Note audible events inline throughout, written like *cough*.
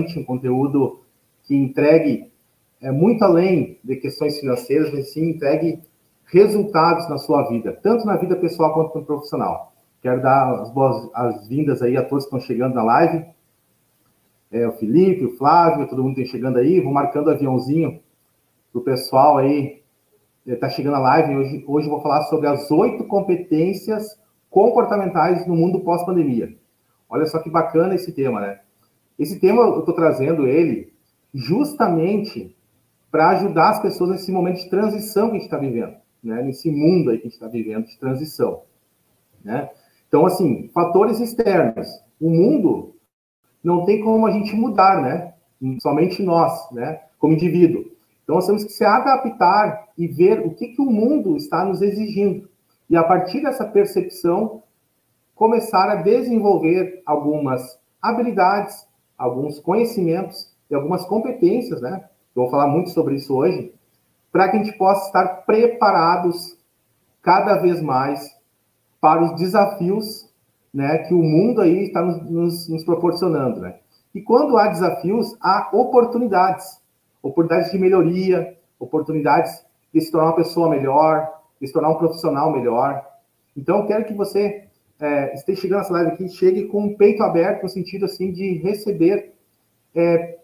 relevante, um conteúdo que entregue é, muito além de questões financeiras, mas sim entregue resultados na sua vida, tanto na vida pessoal quanto no profissional. Quero dar as boas-vindas aí a todos que estão chegando na live. É, o Felipe, o Flávio, todo mundo está chegando aí. Vou marcando o aviãozinho para o pessoal aí. Está é, chegando a live. Hoje, hoje vou falar sobre as oito competências comportamentais no mundo pós-pandemia. Olha só que bacana esse tema, né? Esse tema eu estou trazendo ele justamente para ajudar as pessoas nesse momento de transição que a gente está vivendo, né? Nesse mundo aí que a gente está vivendo de transição, né? Então, assim, fatores externos. O mundo não tem como a gente mudar, né? Somente nós, né? Como indivíduo. Então, nós temos que se adaptar e ver o que, que o mundo está nos exigindo. E, a partir dessa percepção, começar a desenvolver algumas habilidades, alguns conhecimentos e algumas competências, né? Eu vou falar muito sobre isso hoje, para que a gente possa estar preparados cada vez mais para os desafios né, que o mundo aí está nos, nos, nos, proporcionando. Né? E quando há desafios, há oportunidades. Oportunidades de melhoria, oportunidades de se tornar uma pessoa melhor, de se tornar um profissional melhor. Então, quero que você é, esteja chegando nessa live aqui, chegue com o peito aberto, no sentido assim de receber é,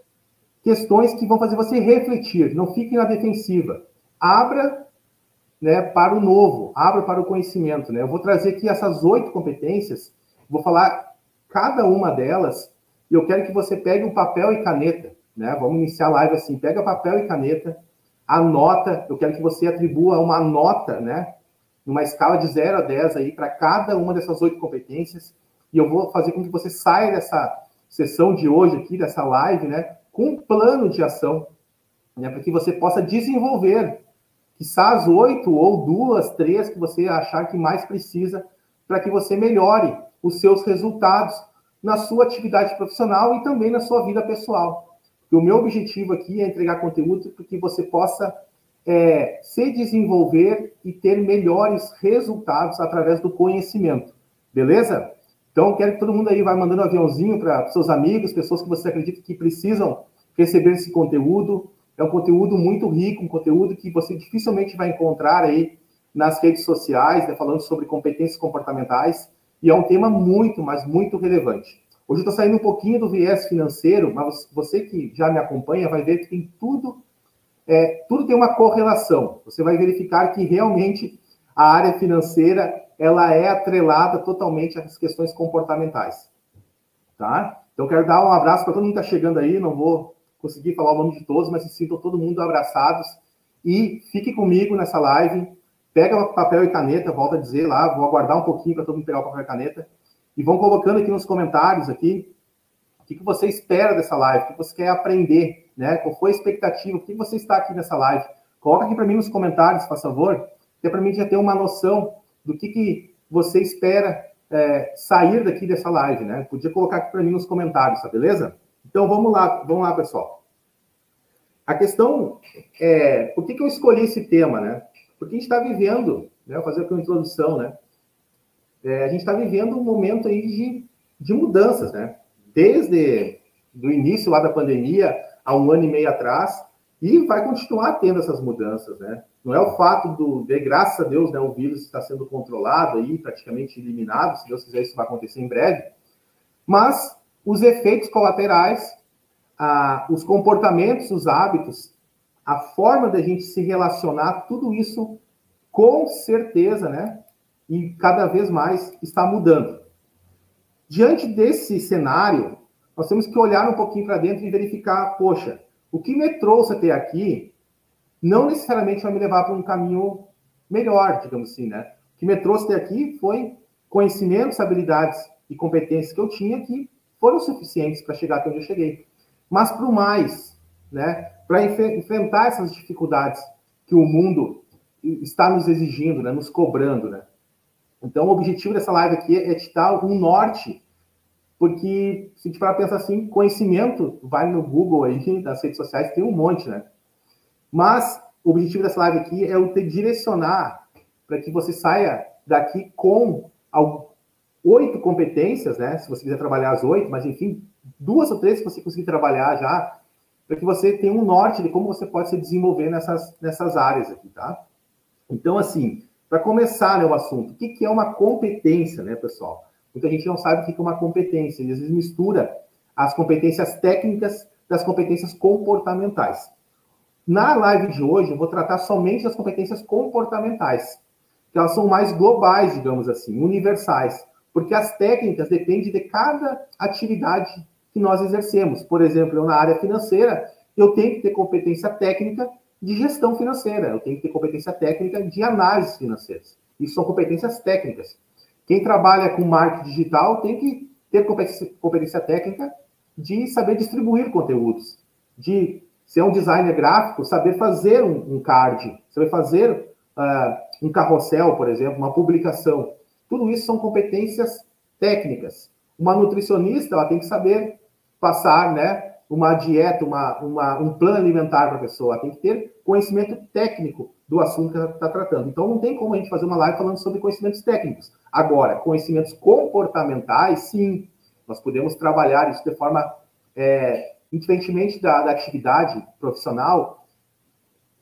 questões que vão fazer você refletir, não fique na defensiva. Abra né, para o novo, abra para o conhecimento. Né? Eu vou trazer aqui essas oito competências, vou falar cada uma delas, e eu quero que você pegue um papel e caneta. Né? Vamos iniciar a live assim: pega papel e caneta, anota, eu quero que você atribua uma nota, né? Numa escala de 0 a 10 aí para cada uma dessas oito competências, e eu vou fazer com que você saia dessa sessão de hoje aqui, dessa live, né? Com um plano de ação, né? Para que você possa desenvolver Quizá as oito ou duas, três que você achar que mais precisa para que você melhore os seus resultados na sua atividade profissional e também na sua vida pessoal. o meu objetivo aqui é entregar conteúdo para que você possa é, se desenvolver e ter melhores resultados através do conhecimento. Beleza? Então, quero que todo mundo aí vá mandando um aviãozinho para seus amigos, pessoas que você acredita que precisam receber esse conteúdo. É um conteúdo muito rico, um conteúdo que você dificilmente vai encontrar aí nas redes sociais, né, falando sobre competências comportamentais, e é um tema muito, mas muito relevante. Hoje eu estou saindo um pouquinho do viés financeiro, mas você que já me acompanha vai ver que tem tudo, é, tudo tem uma correlação. Você vai verificar que realmente a área financeira ela é atrelada totalmente às questões comportamentais, tá? Então quero dar um abraço para todo mundo que está chegando aí. Não vou conseguir falar o nome de todos, mas se sintam todo mundo abraçados. E fique comigo nessa live. Pega papel e caneta, volta a dizer lá, vou aguardar um pouquinho para todo mundo pegar o papel e caneta. E vão colocando aqui nos comentários aqui o que, que você espera dessa live, o que você quer aprender, né? Qual foi a expectativa, o que você está aqui nessa live. Coloca aqui para mim nos comentários, por favor, que é para mim já ter uma noção do que, que você espera é, sair daqui dessa live, né? Podia colocar aqui para mim nos comentários, tá beleza? Então vamos lá, vamos lá, pessoal. A questão é por que, que eu escolhi esse tema, né? Porque a gente está vivendo, né? Vou fazer aqui uma introdução, né? É, a gente está vivendo um momento aí de, de mudanças, né? Desde do início lá da pandemia, há um ano e meio atrás, e vai continuar tendo essas mudanças, né? Não é o fato do, de graças a Deus, né, o vírus está sendo controlado aí, praticamente eliminado, se Deus quiser isso vai acontecer em breve, mas os efeitos colaterais, ah, os comportamentos, os hábitos, a forma da gente se relacionar, tudo isso, com certeza, né? E cada vez mais está mudando. Diante desse cenário, nós temos que olhar um pouquinho para dentro e verificar, poxa, o que me trouxe até aqui não necessariamente vai me levar para um caminho melhor, digamos assim, né? O que me trouxe até aqui foi conhecimentos, habilidades e competências que eu tinha que foram suficientes para chegar até onde eu cheguei. Mas para o mais, né, para enfrentar essas dificuldades que o mundo está nos exigindo, né, nos cobrando, né? Então, o objetivo dessa live aqui é te dar um norte, porque se a gente pensar assim, conhecimento, vai no Google aí, *laughs* nas redes sociais, tem um monte, né? Mas o objetivo dessa live aqui é o te direcionar para que você saia daqui com oito competências, né? Se você quiser trabalhar as oito, mas enfim, duas ou três que você conseguir trabalhar já, para que você tenha um norte de como você pode se desenvolver nessas, nessas áreas aqui, tá? Então, assim, para começar né, o assunto, o que é uma competência, né, pessoal? Muita gente não sabe o que é uma competência, e às vezes mistura as competências técnicas das competências comportamentais. Na live de hoje, eu vou tratar somente das competências comportamentais, que elas são mais globais, digamos assim, universais, porque as técnicas dependem de cada atividade que nós exercemos. Por exemplo, eu na área financeira, eu tenho que ter competência técnica de gestão financeira, eu tenho que ter competência técnica de análise financeiras. Isso são competências técnicas. Quem trabalha com marketing digital tem que ter competência, competência técnica de saber distribuir conteúdos, de ser um designer gráfico, saber fazer um, um card, saber fazer uh, um carrossel, por exemplo, uma publicação. Tudo isso são competências técnicas. Uma nutricionista ela tem que saber passar, né, uma dieta, uma, uma um plano alimentar para a pessoa. Ela tem que ter conhecimento técnico do assunto que ela está tratando. Então, não tem como a gente fazer uma live falando sobre conhecimentos técnicos. Agora, conhecimentos comportamentais, sim, nós podemos trabalhar isso de forma, é, independentemente da, da atividade profissional,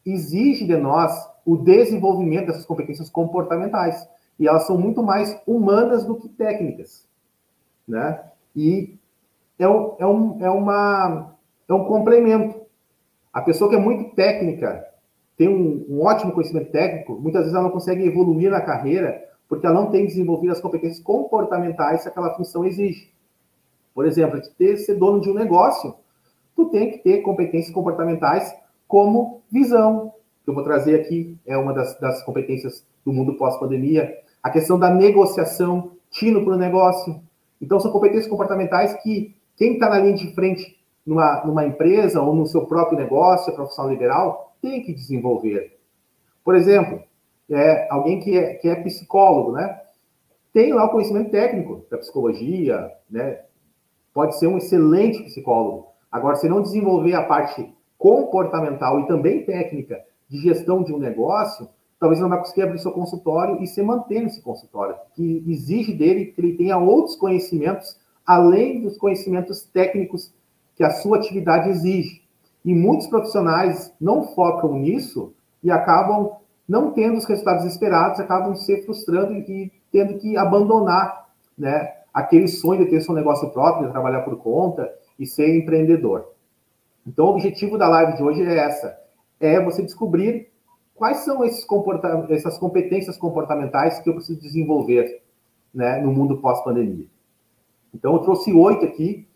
exige de nós o desenvolvimento dessas competências comportamentais. E elas são muito mais humanas do que técnicas. Né? E é um, é um, é uma, é um complemento. A pessoa que é muito técnica, tem um, um, ótimo conhecimento técnico, muitas vezes ela não consegue evoluir na carreira porque ela não tem desenvolvido as competências comportamentais que aquela função exige. Por exemplo, de ter ser dono de um negócio, tu tem que ter competências comportamentais como visão, que eu vou trazer aqui, é uma das, das competências do mundo pós-pandemia, a questão da negociação, tino para o negócio. Então, são competências comportamentais que quem está na linha de frente numa, numa empresa ou no seu próprio negócio, profissional liberal, tem que desenvolver. Por exemplo, é, alguém que é, que é psicólogo, né? Tem lá o conhecimento técnico da psicologia, né? Pode ser um excelente psicólogo. Agora, se não desenvolver a parte comportamental e também técnica de gestão de um negócio, talvez não vai conseguir abrir seu consultório e se manter nesse consultório, que exige dele que ele tenha outros conhecimentos além dos conhecimentos técnicos que a sua atividade exige. E muitos profissionais não focam nisso e acabam não tendo os resultados esperados, acabam se frustrando e tendo que abandonar né, aquele sonho de ter seu negócio próprio, de trabalhar por conta e ser empreendedor. Então, o objetivo da live de hoje é essa: é você descobrir quais são esses essas competências comportamentais que eu preciso desenvolver né, no mundo pós-pandemia. Então, eu trouxe oito aqui,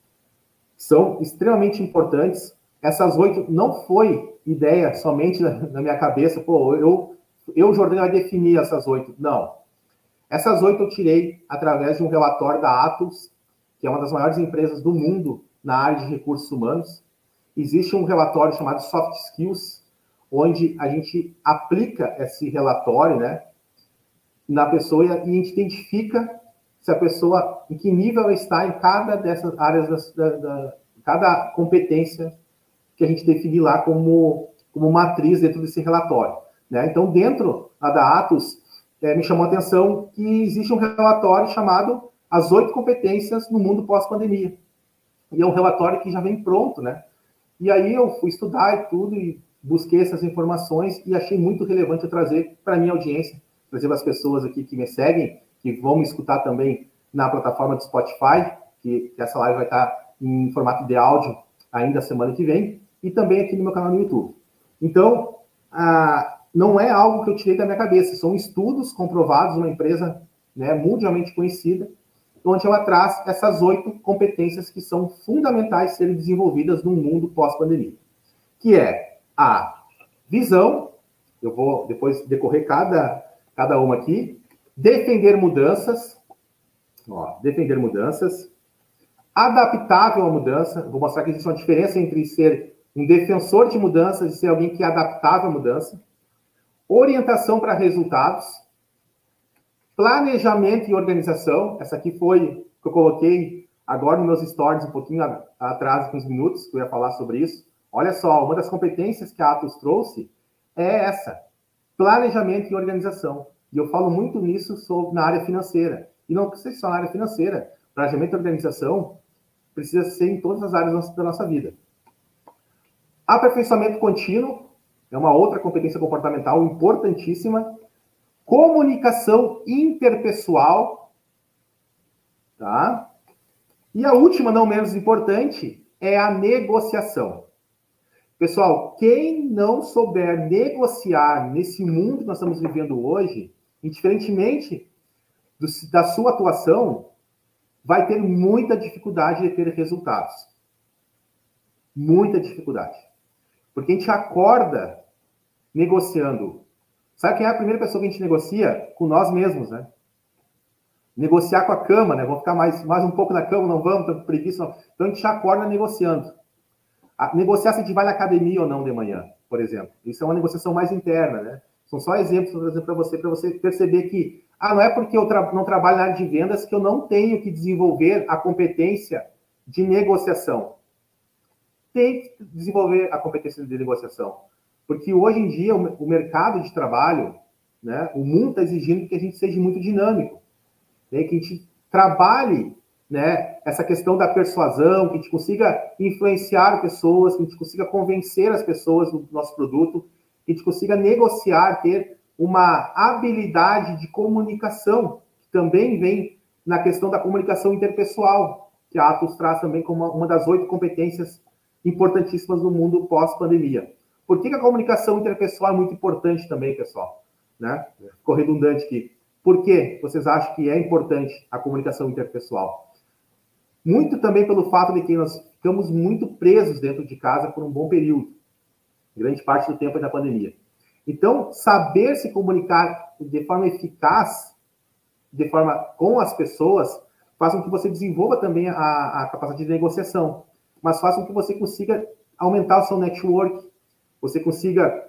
são extremamente importantes. Essas oito não foi ideia somente na, minha cabeça, pô, eu, eu, Jordão, vai definir essas oito. Não. Essas oito eu tirei através de um relatório da Atos, que é uma das maiores empresas do mundo na área de recursos humanos. Existe um relatório chamado Soft Skills, onde a gente aplica esse relatório, né, na pessoa e a gente identifica se a pessoa, em que nível ela está em cada dessas áreas, da, da, cada competência que a gente definir lá como, como matriz dentro desse relatório. Né? Então, dentro da Atos, é, me chamou a atenção que existe um relatório chamado As Oito Competências no Mundo Pós-Pandemia. E é um relatório que já vem pronto, né? E aí eu fui estudar e tudo, e busquei essas informações e achei muito relevante eu trazer para a minha audiência, trazer para as pessoas aqui que me seguem, que vão me escutar também na plataforma do Spotify, que, que essa live vai estar em formato de áudio ainda semana que vem, e também aqui no meu canal no YouTube. Então, ah, não é algo que eu tirei da minha cabeça, são estudos comprovados, uma empresa né, mundialmente conhecida, onde ela traz essas oito competências que são fundamentais serem desenvolvidas no mundo pós-pandemia, que é a visão, eu vou depois decorrer cada, cada uma aqui, defender mudanças, ó, defender mudanças, adaptável à mudança, vou mostrar que existe uma diferença entre ser um defensor de mudanças e ser alguém que é adaptável à mudança, orientação para resultados, planejamento e organização, essa aqui foi que eu coloquei agora nos meus stories um pouquinho atrás, uns minutos, que eu ia falar sobre isso. Olha só, uma das competências que a Atos trouxe é essa, planejamento e organização. E eu falo muito nisso sobre, na área financeira. E não precisa ser só na área financeira. Planejamento da organização precisa ser em todas as áreas da nossa vida. Aperfeiçoamento contínuo é uma outra competência comportamental importantíssima. Comunicação interpessoal, tá? E a última, não menos importante, é a negociação. Pessoal, quem não souber negociar nesse mundo que nós estamos vivendo hoje, indiferentemente do, da sua atuação, vai ter muita dificuldade de ter resultados. Muita dificuldade. Porque a gente acorda negociando. Sabe quem é a primeira pessoa que a gente negocia? Com nós mesmos, né? Negociar com a cama, né? Vamos ficar mais, mais um pouco na cama, não vamos, com preguiça. Não. Então a gente acorda negociando. A, negociar se a gente vai na academia ou não de manhã, por exemplo. Isso é uma negociação mais interna, né? São só exemplos que eu para você, para você perceber que, ah, não é porque eu tra não trabalho na área de vendas que eu não tenho que desenvolver a competência de negociação. Tem que desenvolver a competência de negociação. Porque hoje em dia o, mercado de trabalho, né, o mundo está exigindo que a gente seja muito dinâmico, né, que a gente trabalhe né, essa questão da persuasão, que a gente consiga influenciar pessoas, que a gente consiga convencer as pessoas do nosso produto, que a gente consiga negociar, ter uma habilidade de comunicação, que também vem na questão da comunicação interpessoal, que a Atos traz também como uma das oito competências importantíssimas no mundo pós-pandemia. Por que, que, a comunicação interpessoal é muito importante também, pessoal? Né? Ficou redundante aqui. Por que vocês acham que é importante a comunicação interpessoal? Muito também pelo fato de que nós ficamos muito presos dentro de casa por um bom período, grande parte do tempo da pandemia. Então, saber se comunicar de forma eficaz, de forma com as pessoas, faz com que você desenvolva também a, a capacidade de negociação, mas faz com que você consiga aumentar o seu network, você consiga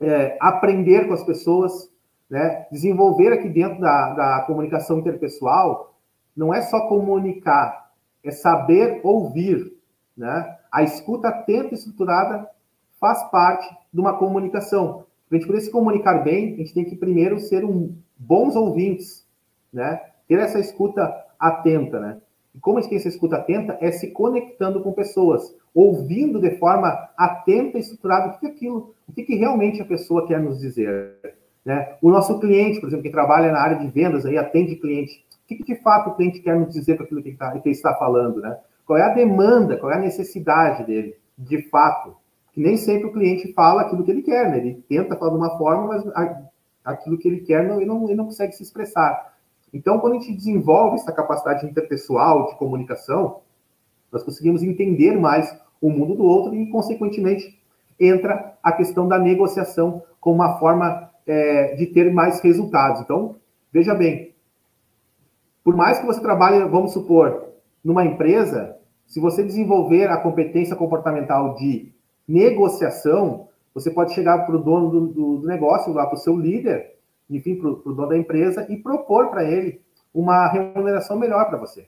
é, aprender com as pessoas, né? desenvolver aqui dentro da, da comunicação interpessoal, não é só comunicar, é saber ouvir. Né? A escuta atenta e estruturada faz parte de uma comunicação. Para a gente poder se comunicar bem, a gente tem que primeiro ser um bons ouvintes, né? ter essa escuta atenta. Né? E como a essa escuta atenta? É se conectando com pessoas, ouvindo de forma atenta e estruturada o que é aquilo, o que, que realmente a pessoa quer nos dizer. Né? O nosso cliente, por exemplo, que trabalha na área de vendas, aí atende cliente, que, que de fato o cliente quer nos dizer para aquilo que, tá, que ele está falando, né? Qual é a demanda, qual é a necessidade dele, de fato? Que nem sempre o cliente fala aquilo que ele quer, né? Ele tenta falar de uma forma, mas aquilo que ele quer não, ele, não, ele não consegue se expressar. Então, quando a gente desenvolve essa capacidade interpessoal de comunicação, nós conseguimos entender mais o mundo do outro e, consequentemente, entra a questão da negociação como uma forma é, de ter mais resultados. Então, veja bem, por mais que você trabalhe, vamos supor, numa empresa, se você desenvolver a competência comportamental de negociação, você pode chegar para o dono do, do, do, negócio, lá para o seu líder, enfim, para o dono da empresa e propor para ele uma remuneração melhor para você.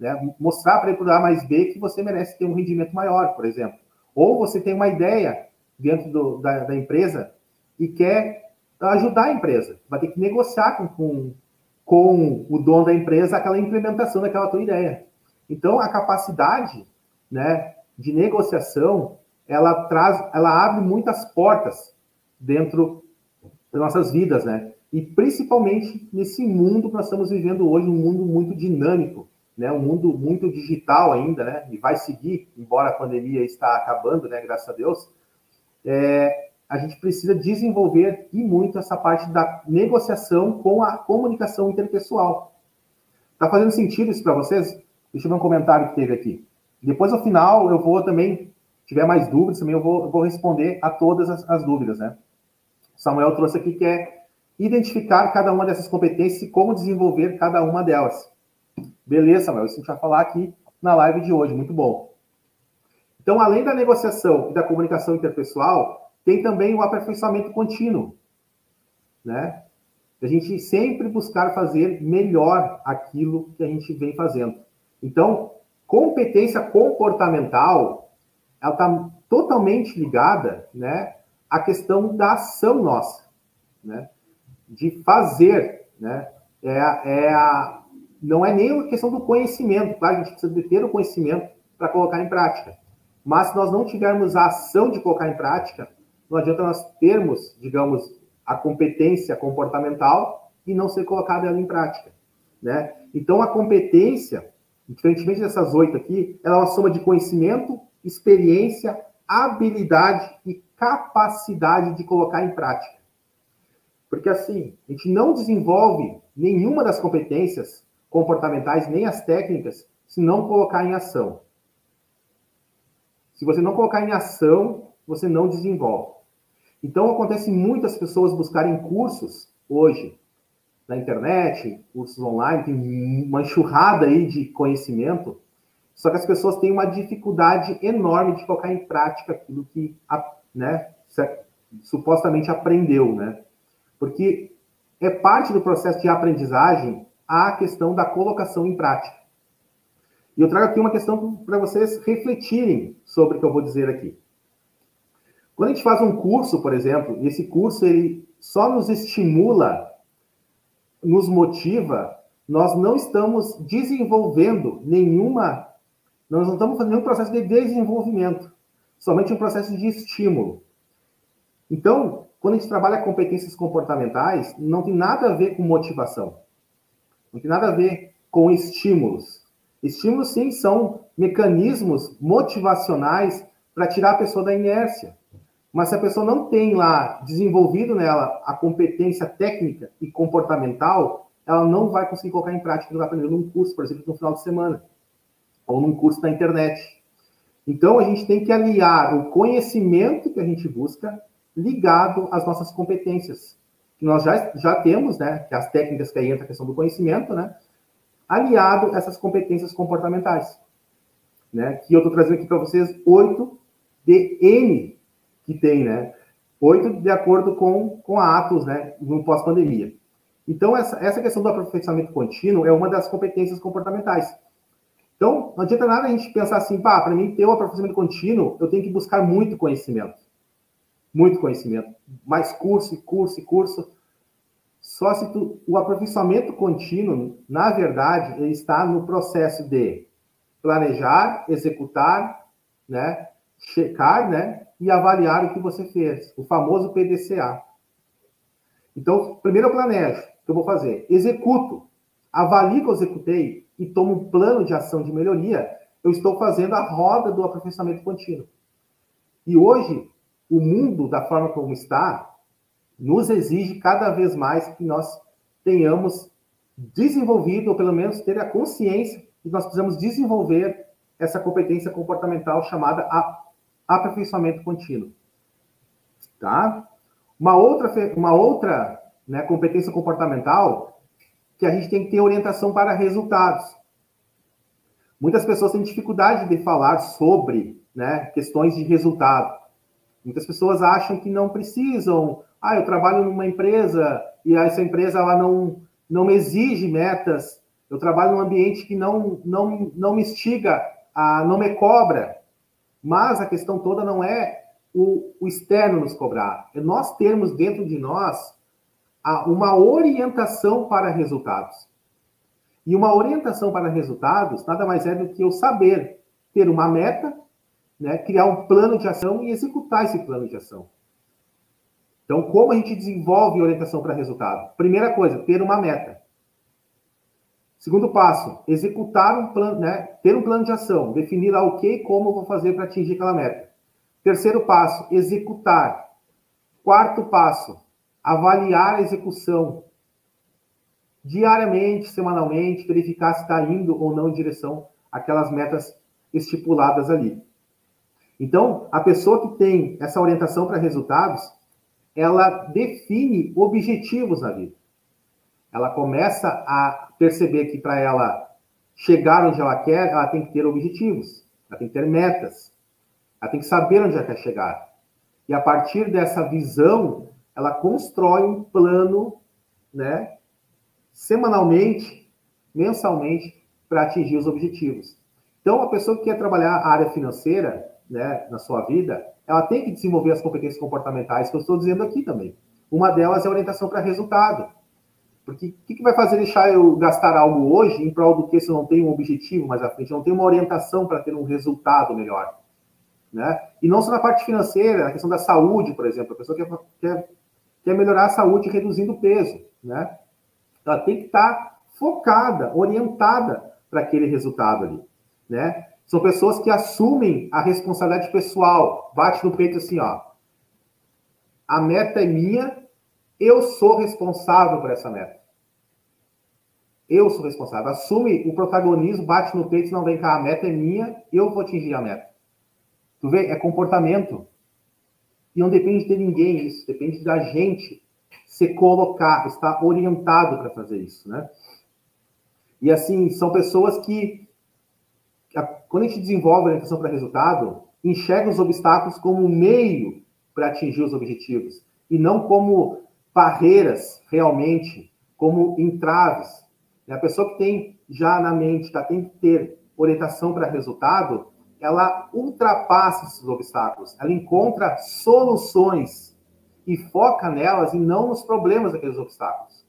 Né? Mostrar para ele por A mais B que você merece ter um rendimento maior, por exemplo. Ou você tem uma ideia dentro do, da, da, empresa e quer ajudar a empresa. Vai ter que negociar com, com, com o dono da empresa aquela implementação daquela tua ideia. Então, a capacidade né, de negociação, ela traz, ela abre muitas portas dentro das nossas vidas, né? E principalmente nesse mundo que nós estamos vivendo hoje, um mundo muito dinâmico, né? Um mundo muito digital ainda, né? E vai seguir, embora a pandemia está acabando, né? Graças a Deus. É, a gente precisa desenvolver e muito essa parte da negociação com a comunicação interpessoal. Está fazendo sentido isso para vocês? Deixa eu ver um comentário que teve aqui. Depois, ao final, eu vou também, se tiver mais dúvidas, também eu vou, eu vou responder a todas as, as dúvidas, né? Samuel trouxe aqui que é identificar cada uma dessas competências e como desenvolver cada uma delas. Beleza, Samuel, isso a gente vai falar aqui na live de hoje, muito bom. Então, além da negociação e da comunicação interpessoal, tem também o aperfeiçoamento contínuo, né? A gente sempre buscar fazer melhor aquilo que a gente vem fazendo. Então, competência comportamental, ela está totalmente ligada, né, à questão da ação nossa, né? De fazer, né? É, é a, não é nem a questão do conhecimento, claro, a gente precisa de ter o conhecimento para colocar em prática. Mas se nós não tivermos a ação de colocar em prática, não adianta nós termos, digamos, a competência comportamental e não ser colocada ela em prática, né? Então a competência, diferentemente dessas oito aqui, ela é uma soma de conhecimento, experiência, habilidade e capacidade de colocar em prática. Porque assim, a gente não desenvolve nenhuma das competências comportamentais, nem as técnicas, se não colocar em ação. Se você não colocar em ação, você não desenvolve. Então, acontece muitas pessoas buscarem cursos hoje na internet, cursos online, tem uma enxurrada aí de conhecimento, só que as pessoas têm uma dificuldade enorme de colocar em prática aquilo que, né, supostamente aprendeu, né? Porque é parte do processo de aprendizagem a questão da colocação em prática. E eu trago aqui uma questão para vocês refletirem sobre o que eu vou dizer aqui. Quando a gente faz um curso, por exemplo, e esse curso ele só nos estimula, nos motiva, nós não estamos desenvolvendo nenhuma, nós não estamos fazendo nenhum processo de desenvolvimento, somente um processo de estímulo. Então, quando a gente trabalha competências comportamentais, não tem nada a ver com motivação, não tem nada a ver com estímulos. Estímulos, sim, são mecanismos motivacionais para tirar a pessoa da inércia. Mas se a pessoa não tem lá desenvolvido nela a competência técnica e comportamental, ela não vai conseguir colocar em prática o que vai aprender num curso, por exemplo, no final de semana, ou num curso na internet. Então, a gente tem que aliar o conhecimento que a gente busca ligado às nossas competências, que nós já, já temos, né, que as técnicas que aí entra a questão do conhecimento, né, aliado essas competências comportamentais, né? Que eu estou trazendo aqui para vocês oito de N que tem, né? Oito de acordo com, com a Atos, né? No pós-pandemia. Então, essa, essa questão do aperfeiçoamento contínuo é uma das competências comportamentais. Então, não adianta nada a gente pensar assim, pá, para mim ter o aperfeiçoamento contínuo, eu tenho que buscar muito conhecimento. Muito conhecimento. Mais curso, curso, curso. Só se tu, o aperfeiçoamento contínuo, na verdade, ele está no processo de planejar, executar, né, checar, né, e avaliar o que você fez, o famoso PDCA. Então, primeiro eu planejo o que eu vou fazer, executo, avalio que eu executei e tomo um plano de ação de melhoria, eu estou fazendo a roda do aperfeiçoamento contínuo. E hoje, o mundo, da forma como está, nos exige cada vez mais que nós tenhamos desenvolvido, ou pelo menos ter a consciência que nós precisamos desenvolver essa competência comportamental chamada aperfeiçoamento contínuo. Tá? Uma outra, uma outra né, competência comportamental que a gente tem que ter orientação para resultados. Muitas pessoas têm dificuldade de falar sobre né, questões de resultado. Muitas pessoas acham que não precisam ah, eu trabalho numa empresa e essa empresa ela não, não me exige metas. Eu trabalho num ambiente que não, não, não me instiga, a, não me cobra. Mas a questão toda não é o, o externo nos cobrar, é nós termos dentro de nós uma orientação para resultados. E uma orientação para resultados nada mais é do que eu saber ter uma meta, né, criar um plano de ação e executar esse plano de ação. Então, como a gente desenvolve orientação para resultado? Primeira coisa, ter uma meta. Segundo passo, executar um plano, né? Ter um plano de ação, definir lá o que e como eu vou fazer para atingir aquela meta. Terceiro passo, executar. Quarto passo, avaliar a execução diariamente, semanalmente, verificar se está indo ou não em direção àquelas metas estipuladas ali. Então, a pessoa que tem essa orientação para resultados, ela define objetivos na vida. Ela começa a perceber que para ela chegar onde ela quer, ela tem que ter objetivos, ela tem que ter metas, ela tem que saber onde ela quer chegar. E a partir dessa visão, ela constrói um plano, né, semanalmente, mensalmente, para atingir os objetivos. Então, a pessoa que quer trabalhar a área financeira, né, na sua vida, ela tem que desenvolver as competências comportamentais que eu estou dizendo aqui também. Uma delas é a orientação para resultado. Porque o que, que, vai fazer deixar eu gastar algo hoje em prol do que se eu não tenho um objetivo mais à frente, eu não tenho uma orientação para ter um resultado melhor? Né? E não só na parte financeira, na questão da saúde, por exemplo. A pessoa quer, quer, quer melhorar a saúde reduzindo o peso. Né? Ela tem que estar focada, orientada para aquele resultado ali. Né? São pessoas que assumem a responsabilidade pessoal. Bate no peito assim, ó. A meta é minha, eu sou responsável por essa meta. Eu sou responsável. Assume o protagonismo, bate no peito, não vem cá, a meta é minha, eu vou atingir a meta. Tu vê? É comportamento. E não depende de ninguém isso, depende da gente se colocar, estar orientado para fazer isso, né? E assim, são pessoas que, quando a gente desenvolve a orientação para resultado, enxerga os obstáculos como um meio para atingir os objetivos e não como barreiras realmente, como entraves. A pessoa que tem já na mente, tá, tem que ter orientação para resultado, ela ultrapassa esses obstáculos, ela encontra soluções e foca nelas e não nos problemas daqueles obstáculos.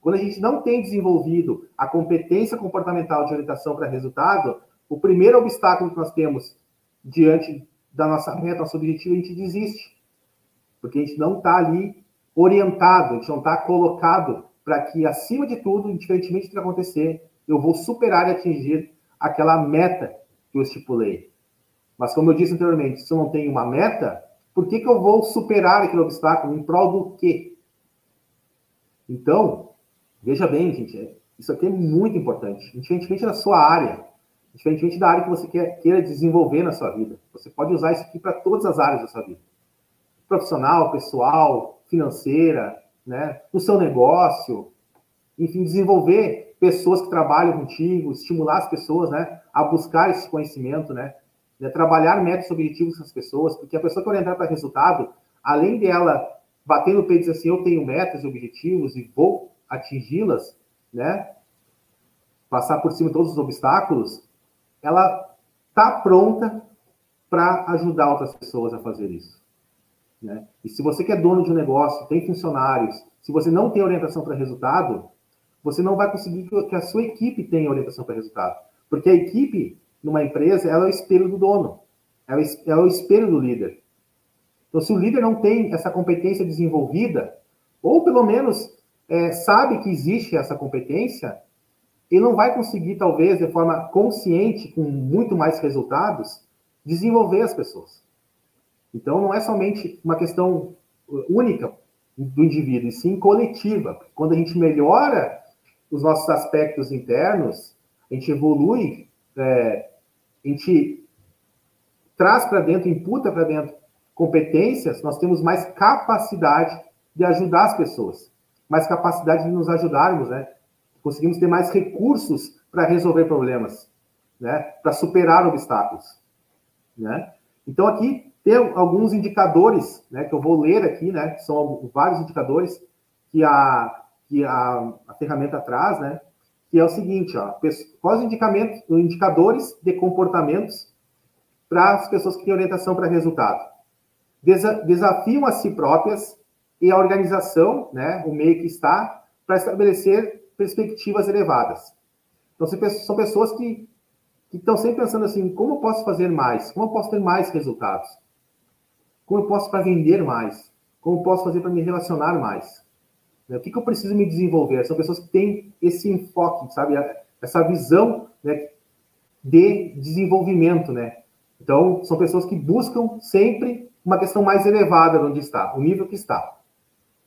Quando a gente não tem desenvolvido a competência comportamental de orientação para resultado, o primeiro obstáculo que nós temos diante da nossa meta, nosso objetivo, a gente desiste. Porque a gente não está ali orientado, a gente não está colocado para que, acima de tudo, indiferentemente do que acontecer, eu vou superar e atingir aquela meta eu estipulei. Mas, como eu disse anteriormente, se eu não tenho uma meta, por que, que eu vou superar aquele obstáculo? Em prol do quê? Então, veja bem, gente, isso aqui é muito importante. Indiferentemente da sua área, indiferentemente da área que você quer, queira desenvolver na sua vida, você pode usar isso aqui para todas as áreas da sua vida. Profissional, pessoal, financeira, né, no seu negócio, enfim, desenvolver pessoas que trabalham contigo, estimular as pessoas, né, a buscar esse conhecimento, né, né trabalhar métodos objetivos com as pessoas, porque a pessoa que orientar para resultado, além dela bater no peito e dizer assim, eu tenho metas e objetivos e vou atingi-las, né, passar por cima de todos os obstáculos, ela está pronta para ajudar outras pessoas a fazer isso. Né? E se você que é dono de um negócio, tem funcionários, se você não tem orientação para resultado, você não vai conseguir que a sua equipe tenha orientação para resultado. Porque a equipe, numa empresa, ela é o espelho do dono, ela é o espelho do líder. Então, se o líder não tem essa competência desenvolvida, ou pelo menos é, sabe que existe essa competência, ele não vai conseguir, talvez, de forma consciente, com muito mais resultados, desenvolver as pessoas. Então, não é somente uma questão única do indivíduo, e sim coletiva. Quando a gente melhora os nossos aspectos internos, a gente evolui, é, a gente traz para dentro, imputa para dentro competências, nós temos mais capacidade de ajudar as pessoas, mais capacidade de nos ajudarmos, né? Conseguimos ter mais recursos para resolver problemas, né? Para superar obstáculos, né? Então aqui tem alguns indicadores, né, que eu vou ler aqui, né, são vários indicadores que a, que a, a ferramenta traz, né, que é o seguinte, ó, quais os indicadores de comportamentos para as pessoas que têm orientação para resultado? Desa, desafiam a si próprias e a organização, né, o meio que está, para estabelecer perspectivas elevadas. Então, são pessoas que, que estão sempre pensando assim, como eu posso fazer mais? Como eu posso ter mais resultados? Como eu posso para vender mais? Como eu posso fazer para me relacionar mais? Né, o que, que, eu preciso me desenvolver? São pessoas que têm esse enfoque, sabe? Essa visão né, de desenvolvimento, né? Então, são pessoas que buscam sempre uma questão mais elevada de onde está, o nível que está.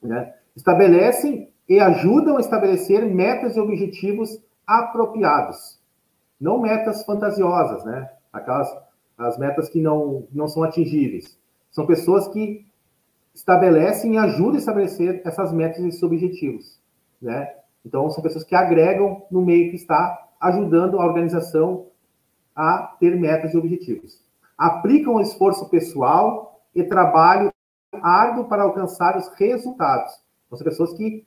Né? Estabelecem e ajudam a estabelecer metas e objetivos apropriados. Não metas fantasiosas, né? Aquelas as metas que não, não são atingíveis. São pessoas que estabelecem e ajudam a estabelecer essas metas e objetivos, né? Então, são pessoas que agregam no meio que está ajudando a organização a ter metas e objetivos. Aplicam esforço pessoal e trabalho árduo para alcançar os resultados. Então, são pessoas que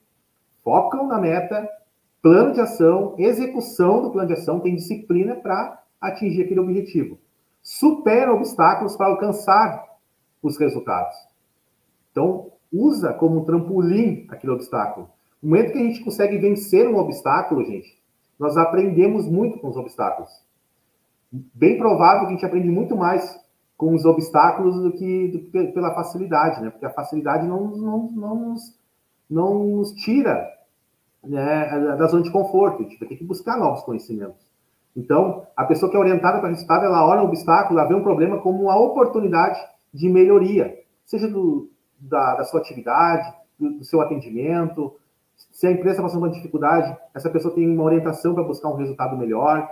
focam na meta, plano de ação, execução do plano de ação, tem disciplina para atingir aquele objetivo. Superam obstáculos para alcançar os resultados. Então, usa como trampolim aquele obstáculo. No momento que a gente consegue vencer um obstáculo, gente, nós aprendemos muito com os obstáculos. Bem provável que a gente aprende muito mais com os obstáculos do que, do que pela facilidade, né? Porque a facilidade não, não, não, nos, não nos tira né, da zona de conforto. A gente vai ter que buscar novos conhecimentos. Então, a pessoa que é orientada para resultado, ela olha o obstáculo, ela vê um problema como uma oportunidade de melhoria, seja do, da, da sua atividade, do, do, seu atendimento. Se a empresa está passando uma dificuldade, essa pessoa tem uma orientação para buscar um resultado melhor.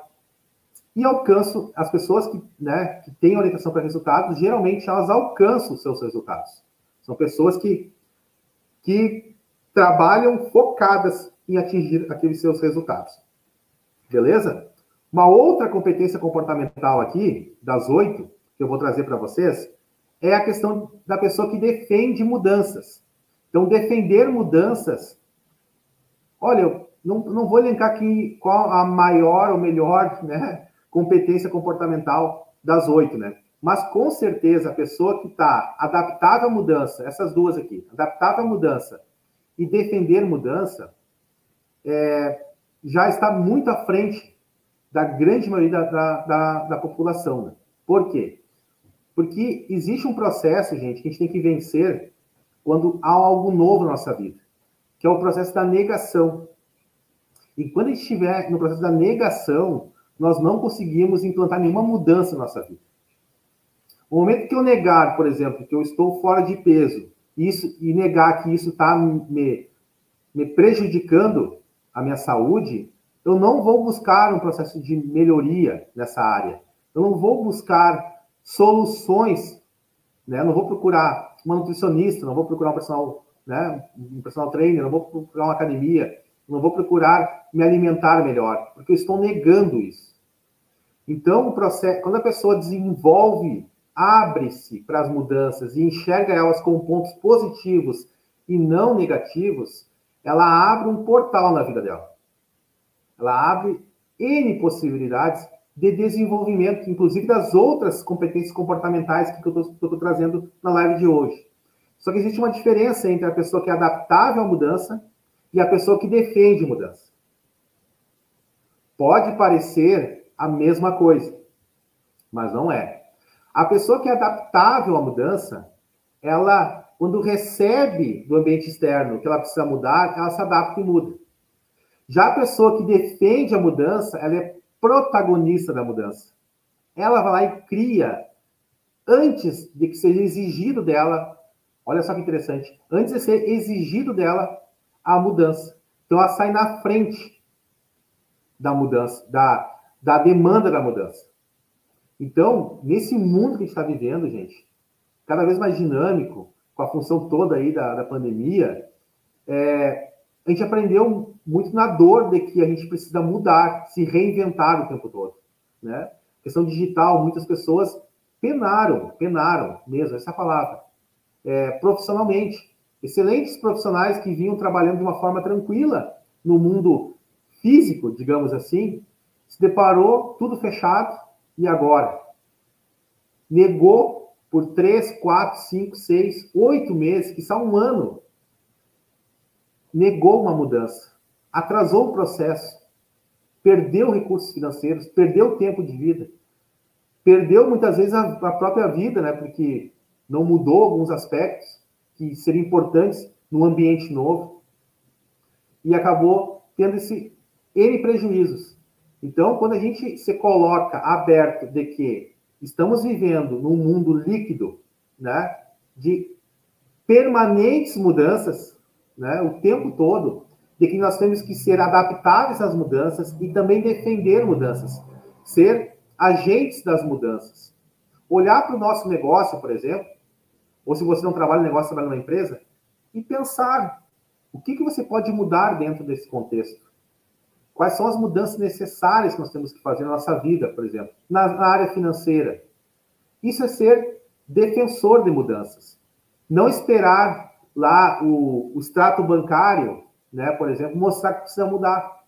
E alcanço, as pessoas que, né, que têm orientação para resultados, geralmente elas alcançam os seus resultados. São pessoas que, que trabalham focadas em atingir aqueles seus resultados. Beleza? Uma outra competência comportamental aqui, das oito, que eu vou trazer para vocês, é a questão da pessoa que defende mudanças. Então, defender mudanças. Olha, eu não, não vou elencar aqui qual a maior ou melhor né, competência comportamental das oito, né? Mas com certeza a pessoa que está adaptável à mudança, essas duas aqui, adaptável à mudança e defender mudança, é, já está muito à frente da grande maioria da, da, da, da população. Né? Por quê? Porque existe um processo, gente, que a gente tem que vencer quando há algo novo na nossa vida, que é o processo da negação. E quando a gente estiver no processo da negação, nós não conseguimos implantar nenhuma mudança na nossa vida. O momento que eu negar, por exemplo, que eu estou fora de peso, isso e negar que isso está me, me prejudicando a minha saúde, eu não vou buscar um processo de melhoria nessa área. Eu não vou buscar soluções, né? Não vou procurar uma nutricionista, não vou procurar um personal, né? um personal trainer, não vou procurar uma academia, não vou procurar me alimentar melhor, porque eu estou negando isso. Então, o processo, quando a pessoa desenvolve, abre-se para as mudanças e enxerga elas como pontos positivos e não negativos, ela abre um portal na vida dela. Ela abre N possibilidades de desenvolvimento, inclusive das outras competências comportamentais que eu estou trazendo na live de hoje. Só que existe uma diferença entre a pessoa que é adaptável à mudança e a pessoa que defende mudança. Pode parecer a mesma coisa, mas não é. A pessoa que é adaptável à mudança, ela, quando recebe do ambiente externo que ela precisa mudar, ela se adapta e muda. Já a pessoa que defende a mudança, ela é protagonista da mudança. Ela vai lá e cria, antes de que seja exigido dela, olha só que interessante, antes de ser exigido dela a mudança. Então ela sai na frente da mudança, da, da demanda da mudança. Então, nesse mundo que a gente está vivendo, gente, cada vez mais dinâmico, com a função toda aí da, da pandemia, é, a gente aprendeu muito na dor de que a gente precisa mudar, se reinventar o tempo todo, né? Questão digital, muitas pessoas penaram, penaram mesmo, essa é palavra, é, profissionalmente. Excelentes profissionais que vinham trabalhando de uma forma tranquila no mundo físico, digamos assim, se deparou tudo fechado e agora? Negou por três, quatro, cinco, seis, oito meses, que são um ano, negou uma mudança, atrasou o processo, perdeu recursos financeiros, perdeu tempo de vida, perdeu muitas vezes a, a própria vida, né? Porque não mudou alguns aspectos que seriam importantes no ambiente novo e acabou tendo esse N prejuízos. Então, quando a gente se coloca aberto de que estamos vivendo num mundo líquido, né, de permanentes mudanças, né, o tempo todo, de que nós temos que ser adaptáveis às mudanças e também defender mudanças, ser agentes das mudanças. Olhar para o nosso negócio, por exemplo, ou se você não trabalha em negócio, trabalha numa empresa, e pensar o que, que você pode mudar dentro desse contexto. Quais são as mudanças necessárias que nós temos que fazer na nossa vida, por exemplo, na, na área financeira. Isso é ser defensor de mudanças. Não esperar lá o, o extrato bancário, né, por exemplo, mostrar que precisa mudar.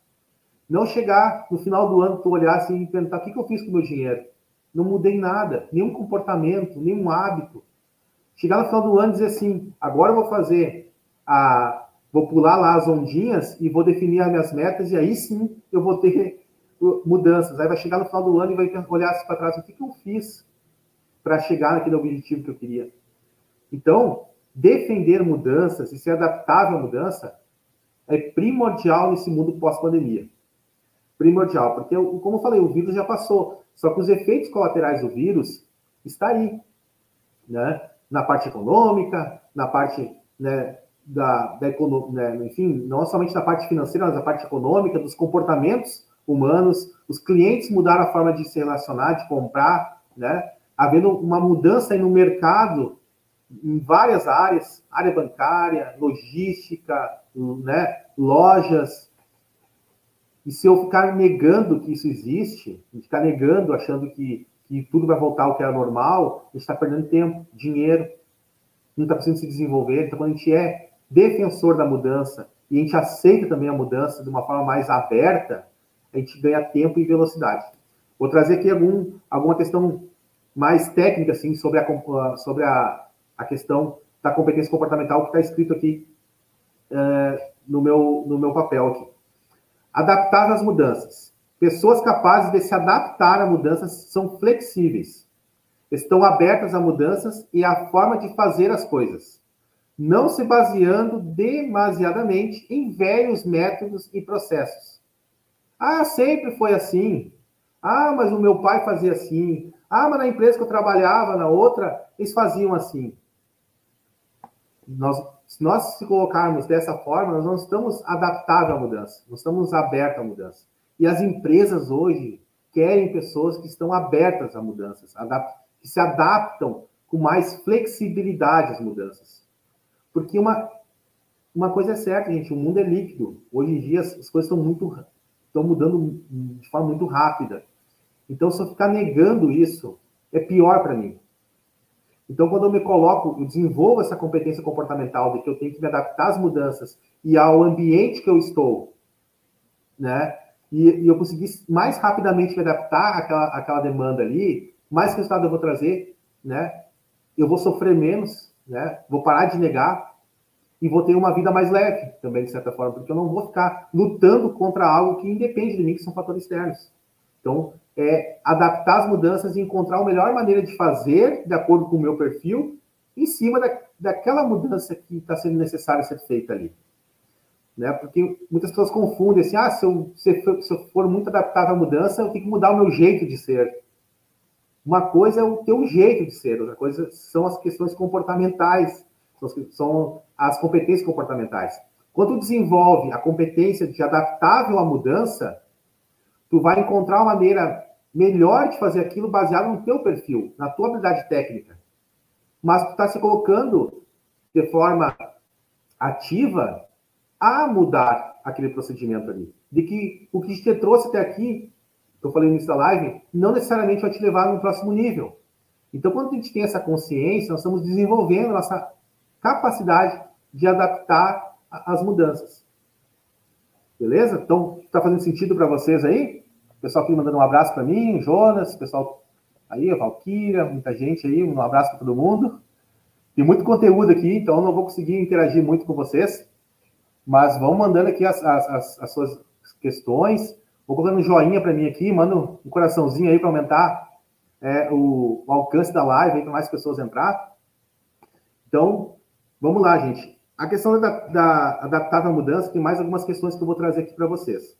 Não chegar no final do ano, tu olhar assim e perguntar o que, que eu fiz com o meu dinheiro. Não mudei nada, nenhum comportamento, nenhum hábito. Chegar no final do ano e dizer assim, agora eu vou fazer a vou pular lá as ondinhas e vou definir as minhas metas, e aí sim eu vou ter mudanças. Aí vai chegar no final do ano e vai olhar assim para trás, o que, que eu fiz para chegar naquele objetivo que eu queria. Então, defender mudanças e ser adaptável à mudança é primordial nesse mundo pós-pandemia. Primordial, porque, como eu falei, o vírus já passou, só que os efeitos colaterais do vírus está aí, né? Na parte econômica, na parte né, da, da né, enfim, não somente da parte financeira, mas da parte econômica, dos comportamentos humanos, os clientes mudaram a forma de se relacionar, de comprar, né? Havendo uma mudança no mercado em várias áreas, área bancária, logística, né, lojas. E se eu ficar negando que isso existe, ficar negando, achando que, que tudo vai voltar ao que era normal, a gente está perdendo tempo, dinheiro, não está conseguindo se desenvolver. Então, quando a gente é defensor da mudança e a gente aceita também a mudança de uma forma mais aberta, a gente ganha tempo e velocidade. Vou trazer aqui algum, alguma questão mais técnica assim, sobre, a, sobre a, a questão da competência comportamental que está escrito aqui é, no, meu, no meu papel aqui. Adaptar às mudanças. Pessoas capazes de se adaptar a mudanças são flexíveis. Estão abertas a mudanças e à forma de fazer as coisas não se baseando demasiadamente em velhos métodos e processos. Ah, sempre foi assim. Ah, mas o meu pai fazia assim. Ah, mas na empresa que eu trabalhava, na outra, eles faziam assim. Nós, se nós se colocarmos dessa forma, nós não estamos adaptáveis à mudança, nós estamos abertos à mudança. E as empresas hoje querem pessoas que estão abertas a mudanças, que se adaptam com mais flexibilidade às mudanças. Porque uma, uma coisa é certa, gente, o mundo é líquido. Hoje em dia as, coisas estão muito estão mudando de forma muito rápida. Então, se eu ficar negando isso, é pior para mim. Então, quando eu me coloco, eu desenvolvo essa competência comportamental de que eu tenho que me adaptar às mudanças e ao ambiente que eu estou, né? E, e eu conseguir mais rapidamente me adaptar àquela, àquela demanda ali, mais resultado eu vou trazer, né? Eu vou sofrer menos, né? Vou parar de negar e vou ter uma vida mais leve também, de certa forma, porque eu não vou ficar lutando contra algo que independe de mim, que são fatores externos. Então, é adaptar as mudanças e encontrar a melhor maneira de fazer, de acordo com o meu perfil, em cima da, daquela mudança que está sendo necessária ser feita ali. Né? Porque muitas pessoas confundem assim, ah, se eu, se, se eu for muito adaptado à mudança, eu tenho que mudar o meu jeito de ser. Uma coisa é o teu jeito de ser, outra coisa são as questões comportamentais, são as competências comportamentais. Quando desenvolve a competência de adaptável à mudança, tu vai encontrar uma maneira melhor de fazer aquilo baseado no teu perfil, na tua habilidade técnica. Mas tu está se colocando de forma ativa a mudar aquele procedimento ali. De que o que te trouxe até aqui que eu falei no início da live, não necessariamente vai te levar no próximo nível. Então, quando a gente tem essa consciência, nós estamos desenvolvendo nossa capacidade de adaptar às mudanças. Beleza? Então, está fazendo sentido para vocês aí? O pessoal aqui mandando um abraço para mim, Jonas, pessoal aí, a Valkyria, muita gente aí, um abraço para todo mundo. Tem muito conteúdo aqui, então não vou conseguir interagir muito com vocês, mas vão mandando aqui as, as, as suas questões. Vou colocando um joinha para mim aqui, manda um coraçãozinho aí para aumentar é, o, o, alcance da live para mais pessoas entrar. Então, vamos lá, gente. A questão da, da adaptável à mudança, tem mais algumas questões que eu vou trazer aqui para vocês.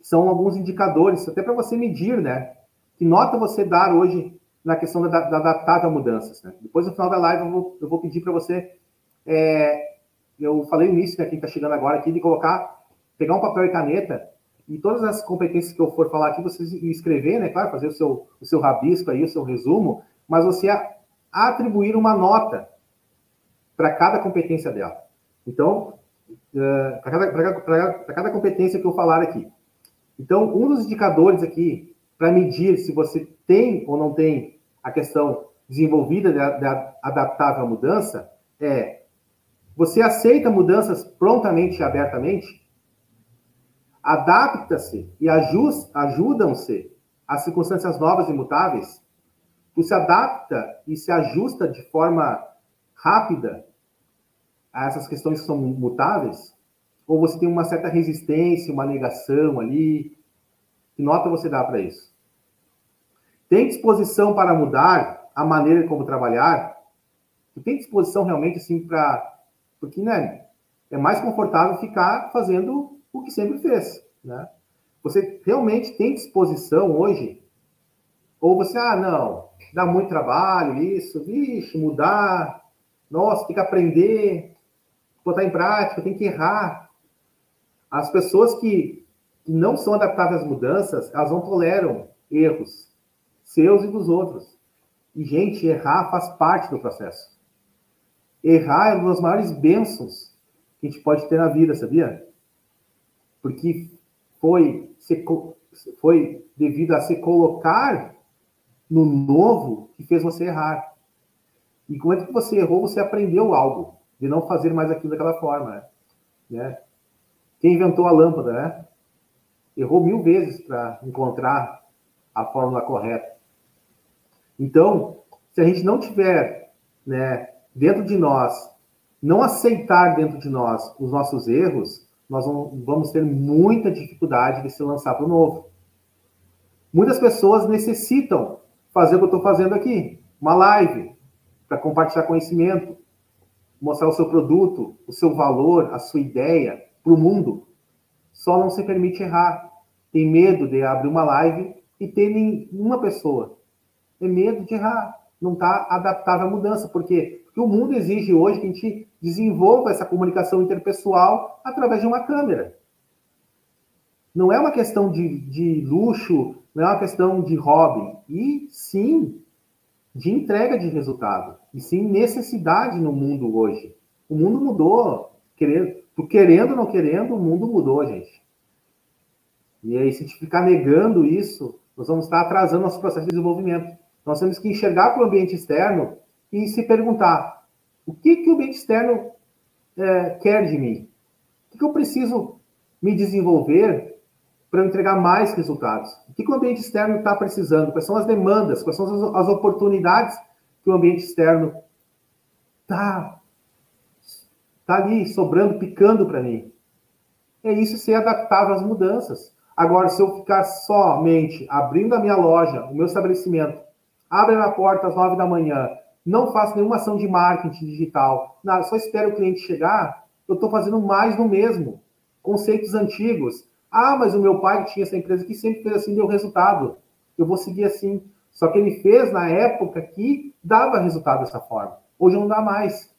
São alguns indicadores, até para você medir, né? Que nota você dar hoje na questão da, da adaptável a mudanças, né? Depois, no final da live, eu vou, eu vou pedir para você. É, eu falei no início, né, quem está chegando agora aqui, de colocar, pegar um papel e caneta e todas as competências que eu for falar aqui, você escrever, né? Claro, fazer o seu, o seu rabisco aí, o seu resumo, mas você atribuir uma nota para cada competência dela. Então, uh, para cada, cada competência que eu falar aqui. Então, um dos indicadores aqui para medir se você tem ou não tem a questão desenvolvida de, de adaptável à mudança é você aceita mudanças prontamente e abertamente? adapta-se e ajudam-se às circunstâncias novas e mutáveis, tu se adapta e se ajusta de forma rápida a essas questões que são mutáveis? Ou você tem uma certa resistência, uma negação ali? Que nota você dá para isso? Tem disposição para mudar a maneira como trabalhar? Tu tem disposição realmente assim para. Porque, né? É mais confortável ficar fazendo o que sempre fez, né? Você realmente tem disposição hoje? Ou você, ah, não, dá muito trabalho, isso, vixe, mudar, nossa, tem que aprender, botar em prática, tem que errar. As pessoas que, que não são adaptáveis às mudanças, elas não toleram erros seus e dos outros. E, gente, errar faz parte do processo. Errar é uma das maiores bênçãos que a gente pode ter na vida, sabia? Porque foi, foi devido a se colocar no novo que fez você errar. E que você errou, você aprendeu algo de não fazer mais aquilo daquela forma, né? Quem inventou a lâmpada, né? Errou mil vezes para encontrar a fórmula correta. Então, se a gente não tiver, né, dentro de nós, não aceitar dentro de nós os nossos erros, nós vamos ter muita dificuldade de se lançar para o novo. Muitas pessoas necessitam fazer o que eu estou fazendo aqui, uma live, para compartilhar conhecimento, mostrar o seu produto, o seu valor, a sua ideia para o mundo. Só não se permite errar. Tem medo de abrir uma live e ter nenhuma pessoa. Tem medo de errar. Não está adaptável à mudança. Por quê? Porque o mundo exige hoje que a gente desenvolva essa comunicação interpessoal através de uma câmera. Não é uma questão de, de luxo, não é uma questão de hobby, e sim de entrega de resultado, e sim necessidade no mundo hoje. O mundo mudou, querendo, querendo ou não querendo, o mundo mudou, gente. E aí, se a gente ficar negando isso, nós vamos estar atrasando nosso processo de desenvolvimento. Nós temos que enxergar para o ambiente externo e se perguntar: o que, que o ambiente externo é, quer de mim? O que, que eu preciso me desenvolver para entregar mais resultados. O que, o ambiente externo está precisando? Quais são as demandas? Quais são as, as oportunidades que o ambiente externo está tá ali sobrando, picando para mim? É isso ser adaptável às mudanças. Agora, se eu ficar somente abrindo a minha loja, o meu estabelecimento, abre a porta às nove da manhã, não faço nenhuma ação de marketing digital, nada, só espero o cliente chegar, eu estou fazendo mais do mesmo. Conceitos antigos. Ah, mas o meu pai tinha essa empresa que sempre fez assim, deu resultado. Eu vou seguir assim. Só que ele fez na época que dava resultado dessa forma. Hoje não dá mais.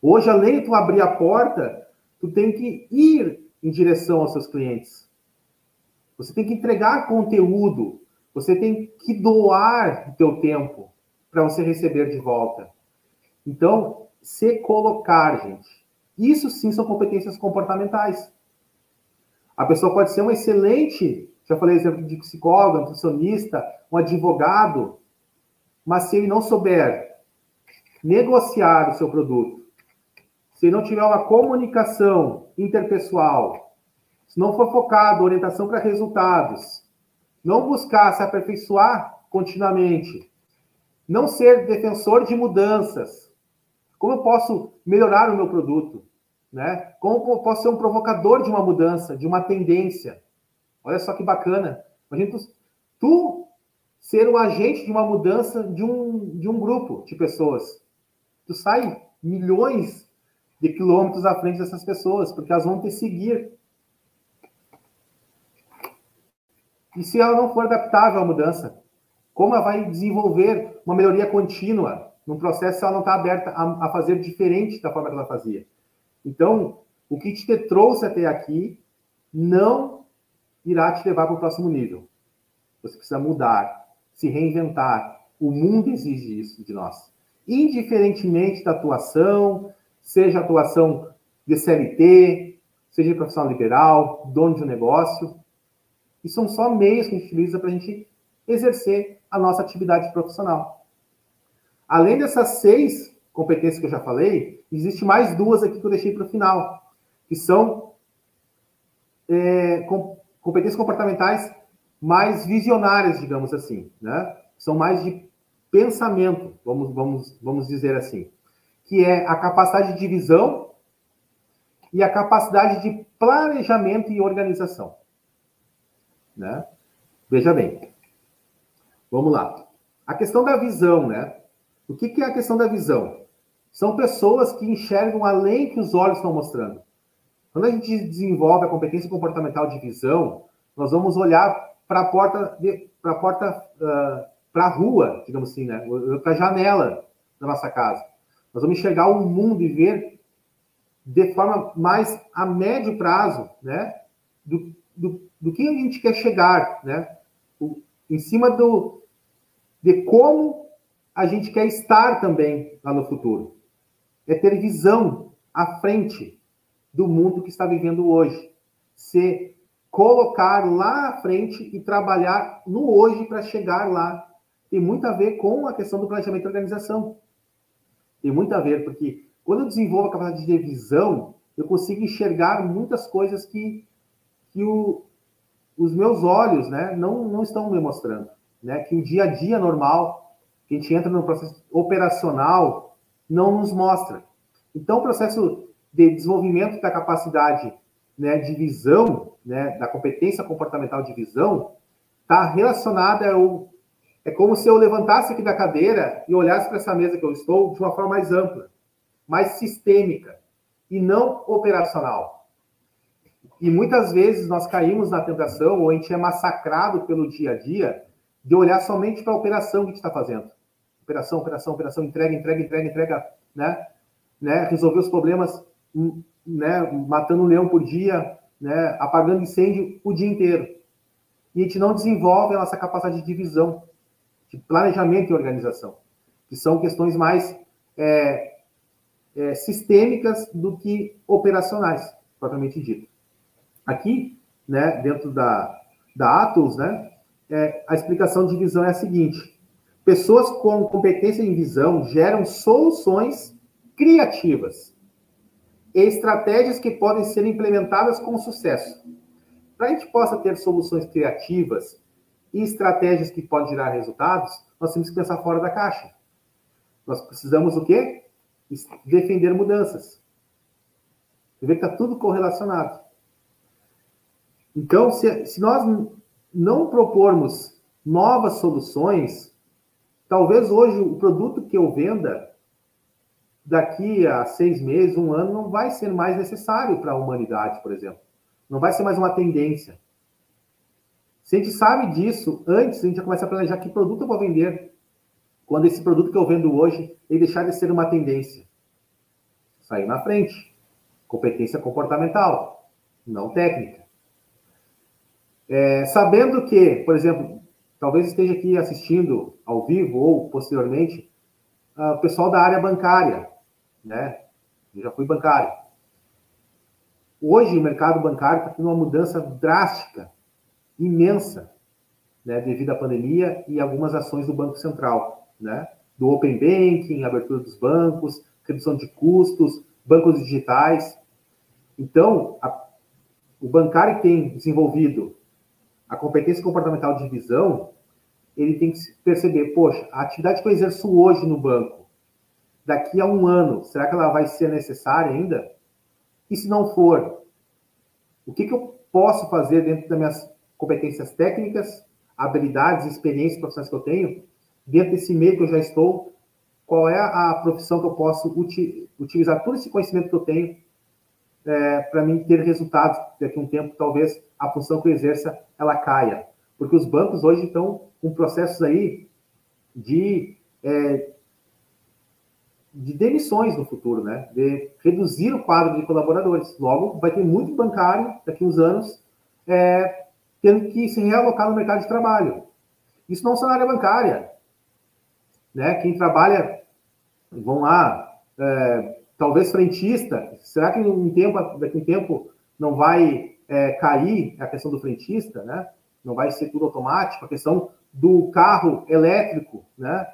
Hoje, além de tu abrir a porta, tu tem que ir em direção aos seus clientes. Você tem que entregar conteúdo. Você tem que doar o teu tempo para você receber de volta. Então, se colocar, gente. Isso sim são competências comportamentais. A pessoa pode ser um excelente, já falei exemplo de psicólogo, nutricionista, um advogado, mas se ele não souber negociar o seu produto, se não tiver uma comunicação interpessoal, se não for focado orientação para resultados, não buscar se aperfeiçoar continuamente, não ser defensor de mudanças, como eu posso melhorar o meu produto? Né? Como posso ser um provocador de uma mudança, de uma tendência? Olha só que bacana. Imagina tu, tu ser o agente de uma mudança de um, de um grupo de pessoas. Tu sai milhões de quilômetros à frente dessas pessoas, porque elas vão te seguir. E se ela não for adaptável à mudança, como ela vai desenvolver uma melhoria contínua num processo se ela não está aberta a, a fazer diferente da forma que ela fazia? Então, o que te trouxe até aqui não irá te levar para o próximo nível. Você precisa mudar, se reinventar. O mundo exige isso de nós. Indiferentemente da atuação, seja atuação de CLT, seja profissional liberal, dono de um negócio. E são só meios que a gente utiliza para a gente exercer a nossa atividade profissional. Além dessas seis competências que eu já falei, existe mais duas aqui que eu deixei para o final, que são é, com, competências comportamentais mais visionárias, digamos assim, né? São mais de pensamento, vamos, vamos, vamos dizer assim. que é a capacidade de visão e a capacidade de planejamento e organização. Né? Veja bem. Vamos lá. A questão da visão, né? O que, que é a questão da visão? São pessoas que enxergam além que os olhos estão mostrando. Quando a gente desenvolve a competência comportamental de visão, nós vamos olhar para a porta, para a porta, uh, para a rua, digamos assim, né? Para a janela da nossa casa. Nós vamos enxergar o mundo e ver de forma mais a médio prazo, né? Do, do, do que a gente quer chegar, né? O, em cima do de como a gente quer estar também lá no futuro. É ter visão à frente do mundo que está vivendo hoje. Se colocar lá à frente e trabalhar no hoje para chegar lá. Tem muito a ver com a questão do planejamento e organização. Tem muito a ver, porque quando eu desenvolvo a capacidade de visão, eu consigo enxergar muitas coisas que, que o, os meus olhos né, não, não estão me mostrando. Né? Que o dia a dia normal, que a gente entra no processo operacional, não nos mostra. Então, o processo de desenvolvimento da capacidade né, de visão, né, da competência comportamental de visão, está relacionada ao. É como se eu levantasse aqui da cadeira e olhasse para essa mesa que eu estou de uma forma mais ampla, mais sistêmica e não operacional. E muitas vezes nós caímos na tentação, ou a gente é massacrado pelo dia a dia, de olhar somente para a operação que a gente está fazendo. Operação, operação, operação, entrega, entrega, entrega, entrega, né? né? Resolver os problemas né, matando um leão por dia, né, apagando incêndio o dia inteiro. E a gente não desenvolve a nossa capacidade de visão, de planejamento e organização, que são questões mais é, é, sistêmicas do que operacionais, propriamente dito. Aqui, né, dentro da, da Atos, né, é, a explicação de visão é a seguinte: pessoas com competência em visão geram soluções criativas e estratégias que podem ser implementadas com sucesso. Para a gente possa ter soluções criativas e estratégias que podem gerar resultados, nós temos que pensar fora da caixa. Nós precisamos o quê? Defender mudanças. Você vê que está tudo correlacionado. Então, se, se nós não propormos novas soluções, talvez hoje o produto que eu venda daqui a seis meses, um ano, não vai ser mais necessário para a humanidade, por exemplo. Não vai ser mais uma tendência. Se a gente sabe disso, antes a gente já começa a planejar que produto eu vou vender. Quando esse produto que eu vendo hoje, ele deixar de ser uma tendência. Sair na frente. Competência comportamental, não técnica. É, sabendo que, por exemplo, talvez esteja aqui assistindo ao vivo ou posteriormente, uh, o pessoal da área bancária né? Eu já fui bancário. Hoje o mercado bancário está tendo uma mudança drástica, imensa, né, devido à pandemia e algumas ações do Banco Central, né? Do Open Banking, abertura dos bancos, redução de custos, bancos digitais. Então, a, o bancário tem desenvolvido a competência comportamental de visão, ele tem que perceber, poxa, a atividade que eu exerço hoje no banco, daqui a um ano, será que ela vai ser necessária ainda? E se não for, o que, que eu posso fazer dentro das minhas competências técnicas, habilidades, experiências profissionais que eu tenho, dentro desse meio que eu já estou, qual é a profissão que eu posso uti utilizar todo esse conhecimento que eu tenho é, para mim ter resultados daqui a um tempo, talvez a função que eu exerça ela caia. Porque os bancos hoje estão com processos aí de é, de demissões no futuro, né? De reduzir o quadro de colaboradores. Logo, vai ter muito bancário daqui a uns anos é, tendo que se realocar no mercado de trabalho. Isso não só na área bancária. Né? Quem trabalha, vão lá, é, talvez frentista, será que um tempo, daqui a um tempo não vai é, cair a questão do frentista, né? Não vai ser tudo automático, a questão do carro elétrico, né?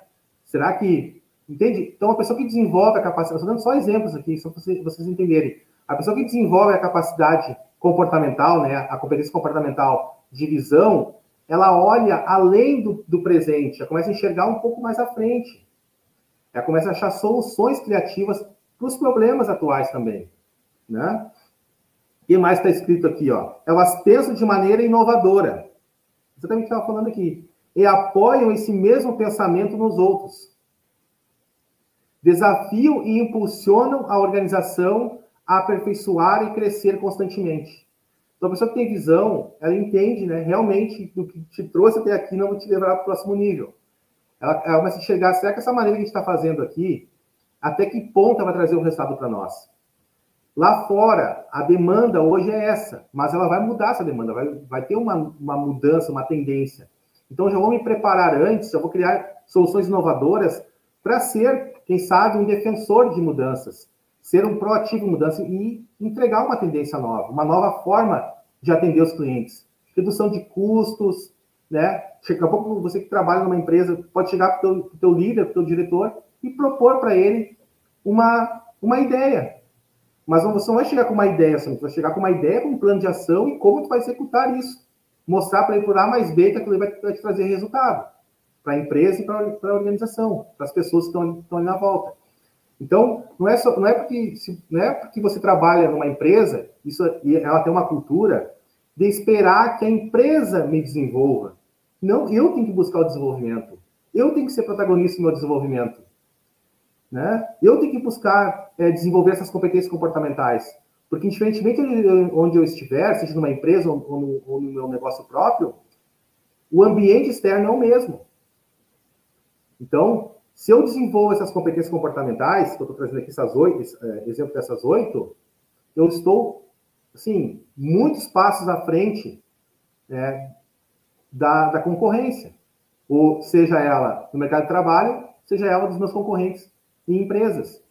Será que Entende? Então, a pessoa que desenvolve a capacidade, estou dando só exemplos aqui, só para vocês, vocês entenderem. A pessoa que desenvolve a capacidade comportamental, né, a competência comportamental de visão, ela olha além do, do presente, ela começa a enxergar um pouco mais à frente. Ela começa a achar soluções criativas para os problemas atuais também, né? O que mais está escrito aqui, ó? Elas pensam de maneira inovadora. Exatamente o que eu estava falando aqui. E apoiam esse mesmo pensamento nos outros. Desafiam e impulsionam a organização a aperfeiçoar e crescer constantemente. Então, a pessoa que tem visão, ela entende, né, realmente, do que te trouxe até aqui não vai te levar para o próximo nível. Ela, ela começa a enxergar, será que essa maneira que a gente está fazendo aqui, até que ponto vai trazer um resultado para nós? Lá fora, a demanda hoje é essa, mas ela vai mudar essa demanda, vai, vai ter uma, uma mudança, uma tendência. Então, já vou me preparar antes, já vou criar soluções inovadoras para ser, quem sabe, um defensor de mudanças, ser um proativo em mudança e entregar uma tendência nova, uma nova forma de atender os clientes. Redução de custos, né? Daqui a pouco você que trabalha numa empresa pode chegar para o teu, líder, para o teu diretor e propor para ele uma, uma ideia. Mas você não vai chegar com uma ideia, você vai chegar com uma ideia, com um plano de ação e como tu vai executar isso. Mostrar para ele por A mais B que aquilo vai, te trazer resultado para a empresa e para a organização, para as pessoas que estão, estão ali na volta. Então, não é, só, não, é porque, não é porque você trabalha numa empresa, isso, e ela tem uma cultura de esperar que a empresa me desenvolva. Não, eu tenho que buscar o desenvolvimento. Eu tenho que ser protagonista do meu desenvolvimento. Né? Eu tenho que buscar é, desenvolver essas competências comportamentais. Porque, indiferentemente de onde eu estiver, seja numa empresa ou no, ou no meu negócio próprio, o ambiente externo é o mesmo. Então, se eu desenvolvo essas competências comportamentais, que eu estou trazendo aqui essas oito, é, exemplo dessas oito, eu estou, assim, muitos passos à frente é, da, da concorrência. Ou seja ela no mercado de trabalho, seja ela dos meus concorrentes em empresas.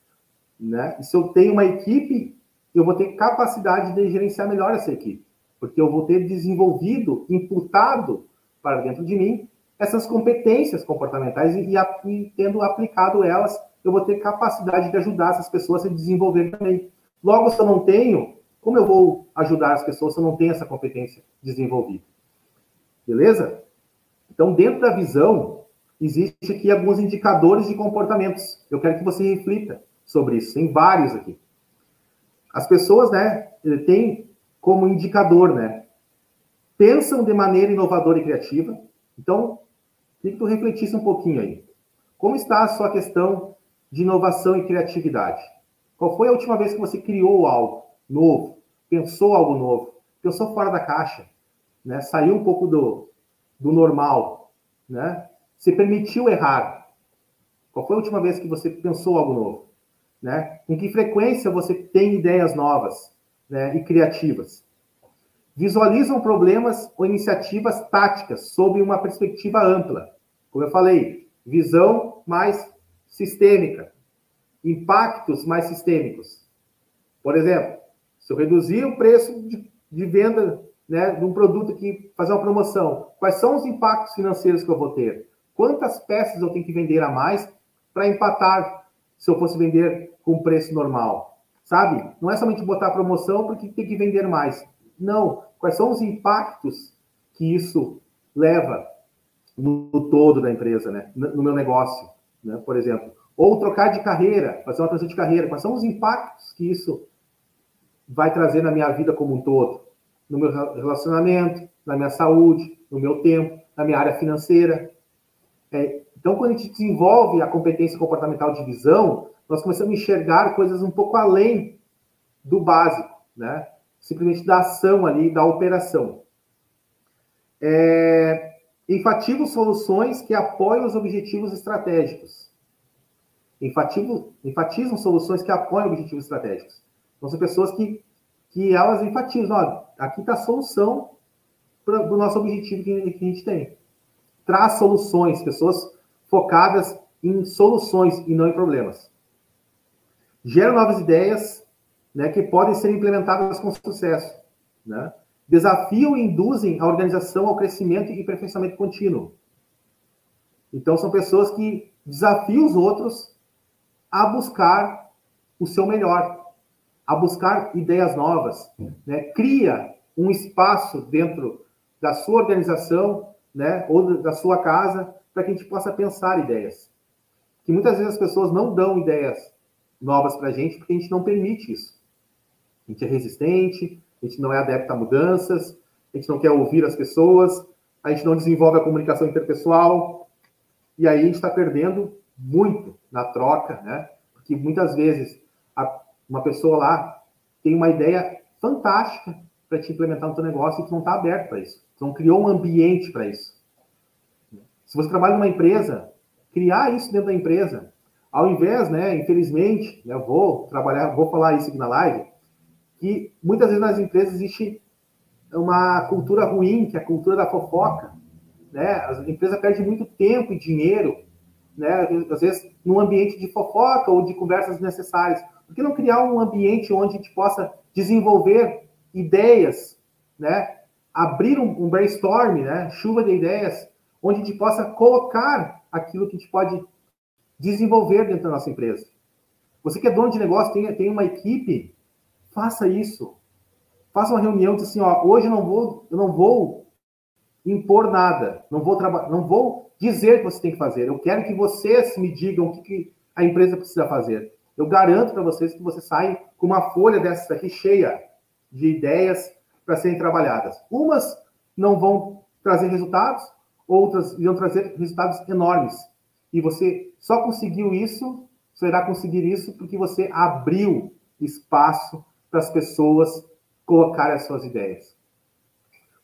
Né? E se eu tenho uma equipe, eu vou ter capacidade de gerenciar melhor essa equipe. Porque eu vou ter desenvolvido, imputado para dentro de mim essas competências comportamentais e, e, tendo aplicado elas, eu vou ter capacidade de ajudar essas pessoas a se desenvolver também. Logo, se eu não tenho, como eu vou ajudar as pessoas se eu não tenho essa competência desenvolvida? Beleza? Então, dentro da visão, existe aqui alguns indicadores de comportamentos. Eu quero que você reflita sobre isso. Tem vários aqui. As pessoas, né, têm como indicador, né, pensam de maneira inovadora e criativa. Então, Queria que tu refletisse um pouquinho aí. Como está a sua questão de inovação e criatividade? Qual foi a última vez que você criou algo novo? Pensou algo novo? Pensou fora da caixa? Né? Saiu um pouco do, do normal? Né? Se permitiu errar? Qual foi a última vez que você pensou algo novo? Né? Com que frequência você tem ideias novas né? e criativas? visualizam problemas ou iniciativas táticas sob uma perspectiva ampla. Como eu falei, visão mais sistêmica, impactos mais sistêmicos. Por exemplo, se eu reduzir o preço de, de venda né, de um produto que fazer uma promoção, quais são os impactos financeiros que eu vou ter? Quantas peças eu tenho que vender a mais para empatar se eu fosse vender com preço normal? Sabe? Não é somente botar promoção porque tem que vender mais. Não. Quais são os impactos que isso leva no, todo da empresa, né? no meu negócio, né? por exemplo? Ou trocar de carreira, fazer uma transição de carreira. Quais são os impactos que isso vai trazer na minha vida como um todo? No meu relacionamento, na minha saúde, no meu tempo, na minha área financeira. É, então, quando a gente desenvolve a competência comportamental de visão, nós começamos a enxergar coisas um pouco além do básico, né? simplesmente da ação ali, da operação. É, enfatizam soluções que apoiam os objetivos estratégicos. Enfatizam, enfatizam soluções que apoiam objetivos estratégicos. Então, são pessoas que, que elas enfatizam, ó, aqui está a solução para o nosso objetivo que, que a gente tem. Traz soluções, pessoas focadas em soluções e não em problemas. Gera novas ideias né, que podem ser implementadas com sucesso. Né? Desafiam e induzem a organização ao crescimento e aperfeiçoamento contínuo. Então, são pessoas que desafiam os outros a buscar o seu melhor, a buscar ideias novas. Né? Cria um espaço dentro da sua organização né, ou da sua casa para que a gente possa pensar ideias. que muitas vezes as pessoas não dão ideias novas para a gente porque a gente não permite isso. A gente é resistente, a gente não é adepto a mudanças, a gente não quer ouvir as pessoas, a gente não desenvolve a comunicação interpessoal, e aí a gente está perdendo muito na troca, né? Porque muitas vezes a, uma pessoa lá tem uma ideia fantástica para te implementar no teu negócio e tu não está aberto para isso. Não criou um ambiente para isso. Se você trabalha numa empresa, criar isso dentro da empresa, ao invés, né, infelizmente, eu vou trabalhar, vou falar isso aqui na live, que muitas vezes nas empresas existe uma cultura ruim, que é a cultura da fofoca, né? A empresa perde muito tempo e dinheiro, né? Às vezes num ambiente de fofoca ou de conversas necessárias. Por que não criar um ambiente onde a gente possa desenvolver ideias, né? Abrir um, um brainstorm, né? Chuva de ideias, onde a gente possa colocar aquilo que a gente pode desenvolver dentro da nossa empresa. Você que é dono de negócio, tem, tem uma equipe, faça isso. Faça uma reunião, diz assim, ó, hoje eu não vou, eu não vou impor nada, não vou trabalhar, não vou dizer o que você tem que fazer. Eu quero que vocês me digam o que, que a empresa precisa fazer. Eu garanto para vocês que você sai com uma folha dessas aqui cheia de ideias para serem trabalhadas. Umas não vão trazer resultados, outras irão trazer resultados enormes. E você só conseguiu isso, só irá conseguir isso porque você abriu espaço para as pessoas colocarem as suas ideias.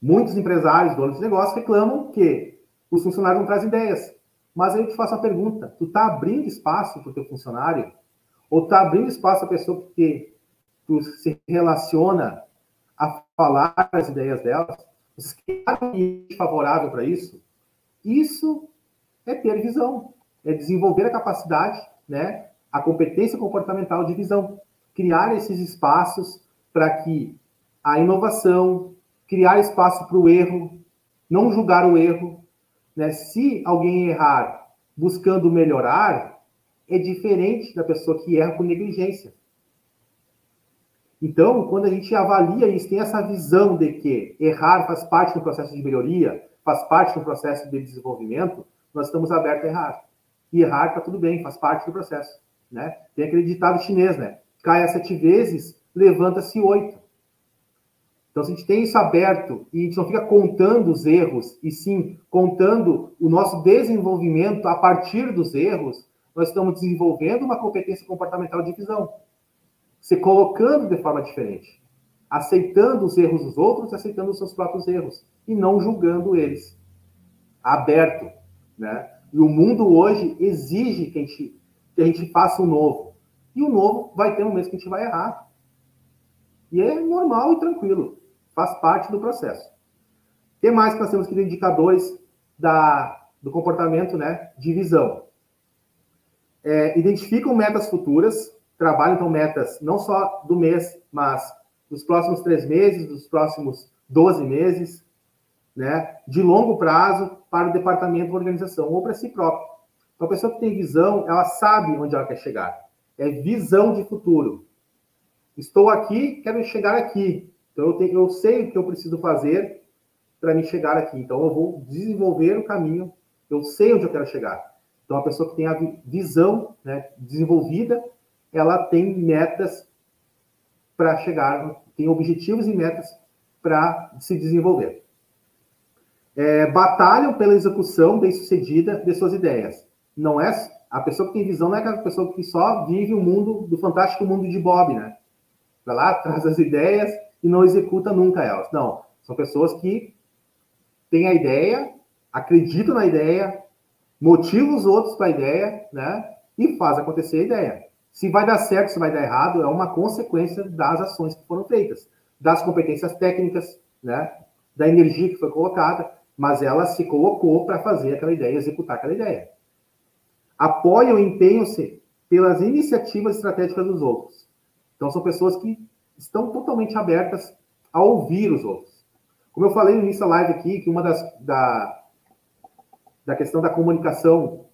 Muitos empresários, donos de negócio, reclamam que os funcionários não trazem ideias. Mas aí eu te faço a pergunta: tu está abrindo espaço para o teu funcionário? Ou está abrindo espaço para a pessoa que tu se relaciona a falar as ideias delas? Você criar um ambiente favorável para isso? Isso é ter visão, é desenvolver a capacidade, né, a competência comportamental de visão, criar esses espaços para que a inovação, criar espaço para o erro, não julgar o erro, né? Se alguém errar buscando melhorar, é diferente da pessoa que erra por negligência. Então, quando a gente avalia isso, tem essa visão de que errar faz parte do processo de melhoria, faz parte do processo de desenvolvimento, nós estamos abertos a errar. E errar está tudo bem, faz parte do processo. Né? Tem aquele ditado chinês, né? Caia sete vezes, levanta-se oito. Então, se a gente tem isso aberto e a gente não fica contando os erros, e sim contando o nosso desenvolvimento a partir dos erros, nós estamos desenvolvendo uma competência comportamental de visão. Se colocando de forma diferente. Aceitando os erros dos outros, aceitando os seus próprios erros. E não julgando eles. Aberto. Né? E o mundo hoje exige que a gente, que a gente faça o um novo. E o novo vai ter um mês que a gente vai errar. E é normal e tranquilo faz parte do processo. Que mais que nós temos que ter indicadores da, do comportamento né, de visão? É, identificam metas futuras, trabalham então metas não só do mês, mas dos próximos três meses, dos próximos 12 meses, né, de longo prazo para o departamento ou organização, ou para si próprio. Então, a pessoa que tem visão, ela sabe onde ela quer chegar. É visão de futuro. Estou aqui, quero chegar aqui. Então, eu, tenho, eu sei o que eu preciso fazer para me chegar aqui. Então, eu vou desenvolver o caminho, eu sei onde eu quero chegar. Então, a pessoa que tem a visão né, desenvolvida, ela tem metas para chegar, tem objetivos e metas para se desenvolver. É, batalham pela execução bem-sucedida de suas ideias. Não é a pessoa que tem visão não é aquela pessoa que só vive o mundo do fantástico mundo de Bob, né? Vai lá, *laughs* traz as ideias e não executa nunca elas. Não, são pessoas que têm a ideia, acreditam na ideia, motivam os outros para a ideia, né? E faz acontecer a ideia. Se vai dar certo, se vai dar errado, é uma consequência das ações que foram feitas, das competências técnicas, né? Da energia que foi colocada, mas ela se colocou para fazer aquela ideia, executar aquela ideia. Apoiam e empenham-se pelas iniciativas estratégicas dos outros. Então, são pessoas que estão totalmente abertas a ouvir os outros. Como eu falei no início da live aqui, que uma das da, da questão da comunicação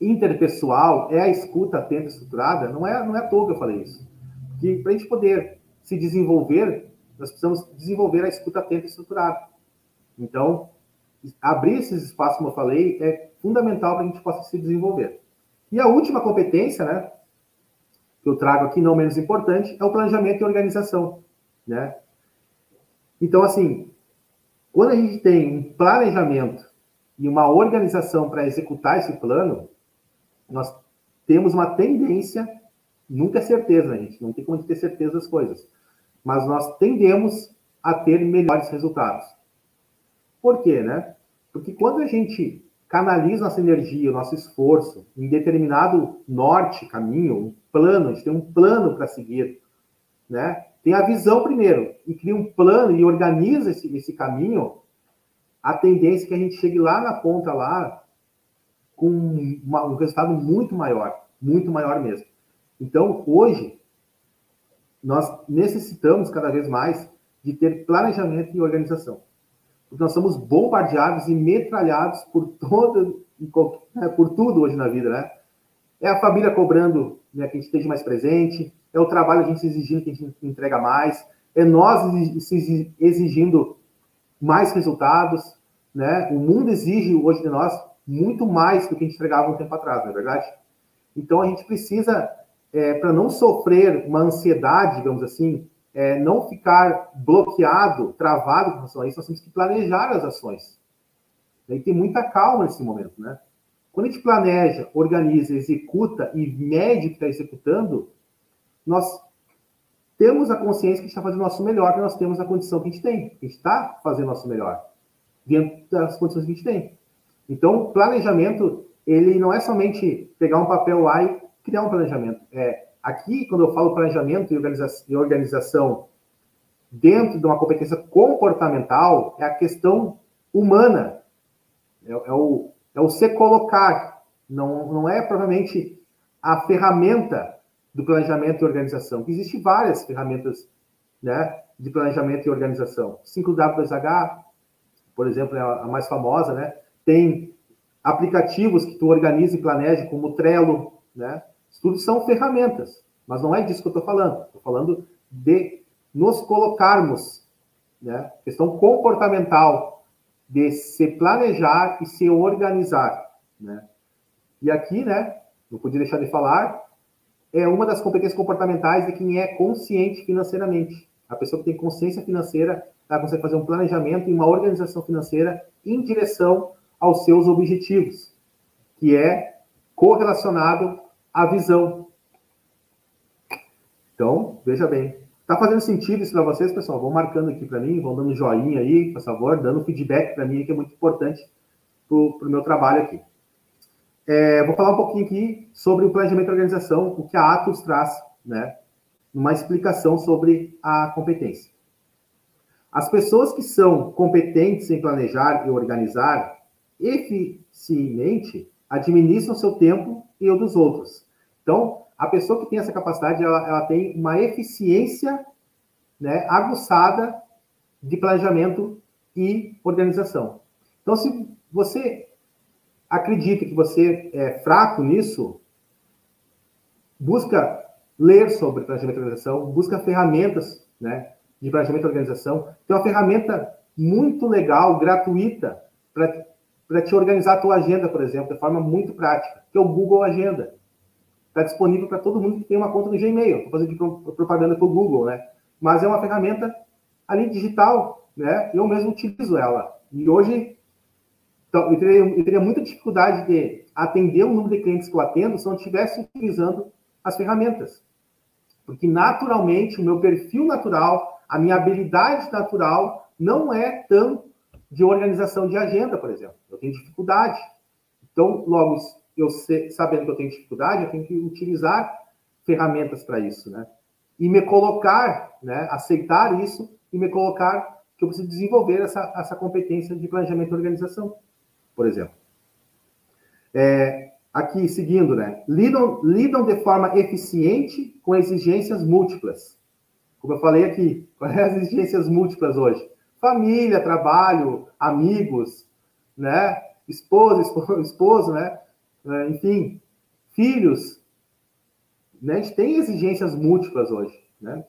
interpessoal é a escuta atenta estruturada, não é, não é à toa que eu falei isso. Que para a gente poder se desenvolver, nós precisamos desenvolver a escuta atenta estruturada. Então, abrir esses espaços, como eu falei, é fundamental para a gente possa se desenvolver. E a última competência, né, que eu trago aqui, não menos importante, é o planejamento e organização, né? Então, assim, quando a gente tem um planejamento e uma organização para executar esse plano, nós temos uma tendência, nunca é certeza, gente? Não tem como ter certeza das coisas. Mas nós tendemos a ter melhores resultados. Por quê, né? Porque quando a gente canaliza nossa energia, nosso esforço em determinado norte, caminho, um plano, a gente tem um plano para seguir, né? Tem a visão primeiro, e cria um plano e organiza esse, esse caminho, a tendência é que a gente chegue lá na ponta, lá, com uma, um resultado muito maior, muito maior mesmo. Então, hoje, nós necessitamos cada vez mais de ter planejamento e organização. Porque nós somos bombardeados e metralhados por né, por tudo hoje na vida, né? É a família cobrando né, que a gente esteja mais presente, é o trabalho a gente exigindo que a gente entrega mais, é nós exigindo mais resultados, né? O mundo exige hoje de nós muito mais do que a gente entregava um tempo atrás, não é verdade? Então a gente precisa, é, para não sofrer uma ansiedade, digamos assim, é, não ficar bloqueado, travado com relação a isso, nós temos que planejar as ações. E ter muita calma nesse momento, né? Quando a gente planeja, organiza, executa e mede o que está executando, nós temos a consciência que a gente está fazendo o nosso melhor, que nós temos a condição que a gente tem. A gente está fazendo o nosso melhor, dentro das condições que a gente tem. Então, planejamento, ele não é somente pegar um papel lá e criar um planejamento. É, aqui, quando eu falo planejamento e organização dentro de uma competência comportamental, é a questão humana. É, é, o, é o se colocar. Não, não é provavelmente a ferramenta do planejamento e organização. Existem várias ferramentas né, de planejamento e organização. 5W2H, por exemplo, é a mais famosa, né? Tem aplicativos que tu organiza e planeja, como o Trello, né? Isso tudo são ferramentas, mas não é disso que eu estou falando. Estou falando de nos colocarmos, né? Questão comportamental, de se planejar e se organizar, né? E aqui, né? Não podia deixar de falar é uma das competências comportamentais de quem é consciente financeiramente. A pessoa que tem consciência financeira, ela consegue fazer um planejamento e uma organização financeira em direção aos seus objetivos, que é correlacionado à visão. Então, veja bem. Tá fazendo sentido isso para vocês, pessoal? Vão marcando aqui para mim, vão dando joinha aí, por favor, dando feedback para mim, que é muito importante para o meu trabalho aqui. É, vou falar um pouquinho aqui sobre o planejamento e organização, o que a Atos traz, né? Uma explicação sobre a competência. As pessoas que são competentes em planejar e organizar eficientemente administram seu tempo e o dos outros. Então, a pessoa que tem essa capacidade, ela, ela tem uma eficiência né, aguçada de planejamento e organização. Então, se você acredita que você é fraco nisso, busca ler sobre planejamento e organização, busca ferramentas né, de planejamento e organização. Tem uma ferramenta muito legal, gratuita, para te organizar a tua agenda, por exemplo, de forma muito prática, que é o Google Agenda. Está disponível para todo mundo que tem uma conta no Gmail. Estou fazendo propaganda para o Google, né? Mas é uma ferramenta ali digital, né? Eu mesmo utilizo ela. E hoje então, eu teria, eu teria muita dificuldade de atender o número de clientes que eu atendo se eu não estivesse utilizando as ferramentas. Porque, naturalmente, o meu perfil natural, a minha habilidade natural, não é tão de organização de agenda, por exemplo. Eu tenho dificuldade. Então, logo, eu sabendo que eu tenho dificuldade, eu tenho que utilizar ferramentas para isso, né? E me colocar, né? Aceitar isso e me colocar que eu preciso desenvolver essa, essa competência de planejamento e organização por exemplo. É, aqui, seguindo, né? Lidam, lidam de forma eficiente com exigências múltiplas. Como eu falei aqui, *laughs* quais as exigências múltiplas hoje? Família, trabalho, amigos, né? Esposa, esposo, *laughs* esposo né? É, enfim, filhos. Né? A gente tem exigências múltiplas hoje, né?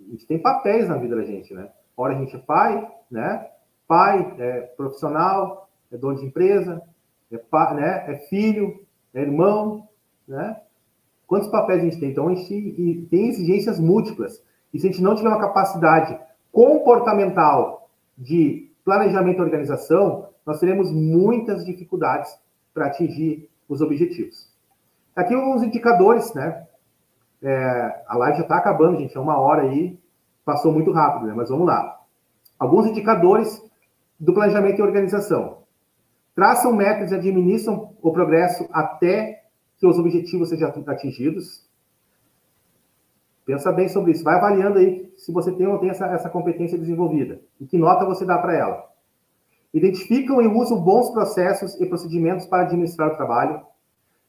A gente tem papéis na vida da gente, né? Ora a gente é pai, né? Pai, é, profissional, é dono de empresa, é, né, é filho, é irmão, né? Quantos papéis a gente tem? Então, a gente tem exigências múltiplas. E se a gente não tiver uma capacidade comportamental de planejamento e organização, nós teremos muitas dificuldades para atingir os objetivos. Aqui alguns indicadores, né? É, a live já está acabando, gente, é uma hora aí, passou muito rápido, né? Mas vamos lá. Alguns indicadores do planejamento e organização. Traçam metas e administram o progresso até que os objetivos sejam atingidos. Pensa bem sobre isso. Vai avaliando aí se você tem ou não tem essa, essa competência desenvolvida. E que nota você dá para ela. Identificam e usam bons processos e procedimentos para administrar o trabalho.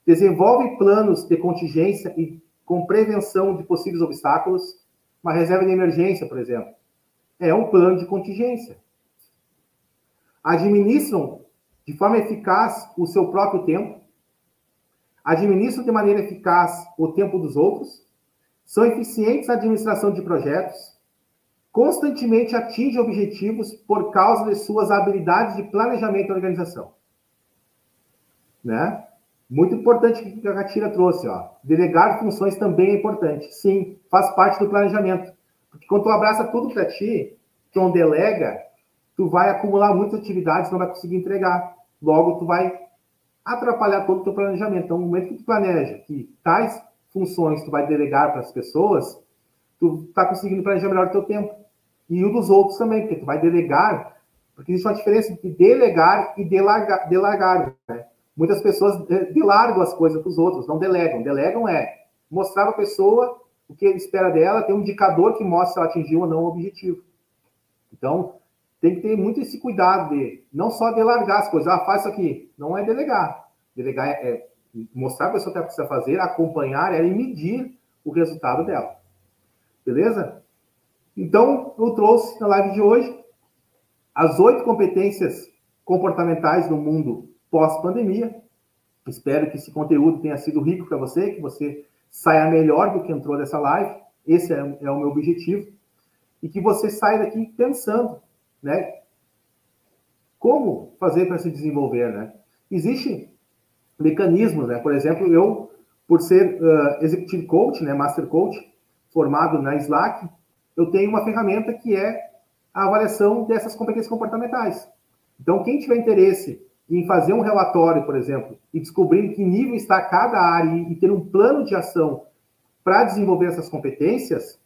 Desenvolvem planos de contingência e com prevenção de possíveis obstáculos. Uma reserva de emergência, por exemplo. É um plano de contingência. Administram de forma eficaz o seu próprio tempo. Administram de maneira eficaz o tempo dos outros são eficientes na administração de projetos, constantemente atingem objetivos por causa de suas habilidades de planejamento e organização. Né? Muito importante que a Catira trouxe, ó. Delegar funções também é importante. Sim, faz parte do planejamento. Porque quando tu abraça tudo para ti, tu não delega, tu vai acumular muitas atividades, não vai conseguir entregar. Logo, tu vai atrapalhar todo o teu planejamento. Então, no momento que tu planeja que tais funções tu vai delegar para as pessoas, tu está conseguindo planejar melhor o teu tempo. E o dos outros também, porque tu vai delegar, porque existe uma diferença entre delegar e delargar né? Muitas pessoas delargam as coisas para os outros, não delegam. Delegam é mostrar para a pessoa o que ele espera dela, tem um indicador que mostra se ela atingiu ou não o objetivo. Então, tem que ter muito esse cuidado de não só delargar as coisas, ah, faz isso aqui. Não é delegar. Delegar é, é mostrar a pessoa o que ela precisa fazer, acompanhar ela e medir o resultado dela. Beleza? Então, eu trouxe na live de hoje as oito competências comportamentais no mundo pós-pandemia. Espero que esse conteúdo tenha sido rico para você, que você saia melhor do que entrou dessa live. Esse é, é o meu objetivo. E que você saia daqui pensando, né? Como fazer para se desenvolver, né? Existe mecanismos, né? Por exemplo, eu, por ser uh, executive coach, né, master coach, formado na Slack, eu tenho uma ferramenta que é a avaliação dessas competências comportamentais. Então, quem tiver interesse em fazer um relatório, por exemplo, e descobrir que nível está cada área e, ter um plano de ação para desenvolver essas competências,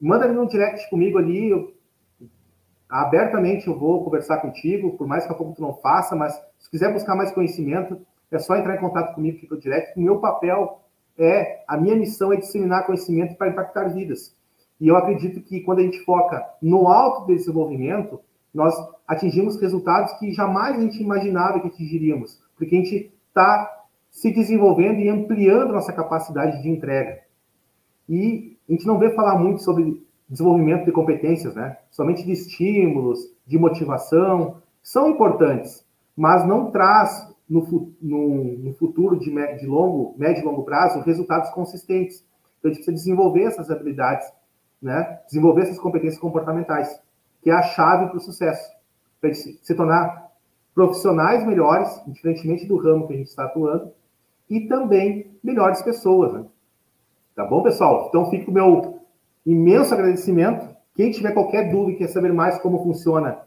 manda ali no direct comigo ali, eu, abertamente eu vou conversar contigo, por mais que a pouco tu não faça, mas se quiser buscar mais conhecimento, é só entrar em contato comigo aqui pelo direct. O meu papel é, a minha missão é disseminar conhecimento para impactar vidas. E eu acredito que quando a gente foca no autodesenvolvimento, nós atingimos resultados que jamais a gente imaginava que atingiríamos, porque a gente está se desenvolvendo e ampliando nossa capacidade de entrega. E a gente não vê falar muito sobre desenvolvimento de competências, né? Somente de estímulos, de motivação, são importantes, mas não traz no, no, no futuro de, de, longo, médio e longo prazo resultados consistentes. Então, a gente precisa desenvolver essas habilidades, né? desenvolver essas competências comportamentais, que é a chave para o sucesso, para se, tornar profissionais melhores, diferentemente do ramo que a gente está atuando, e também melhores pessoas. Né? Tá bom, pessoal? Então, fica o meu imenso agradecimento. Quem tiver qualquer dúvida e quer saber mais como funciona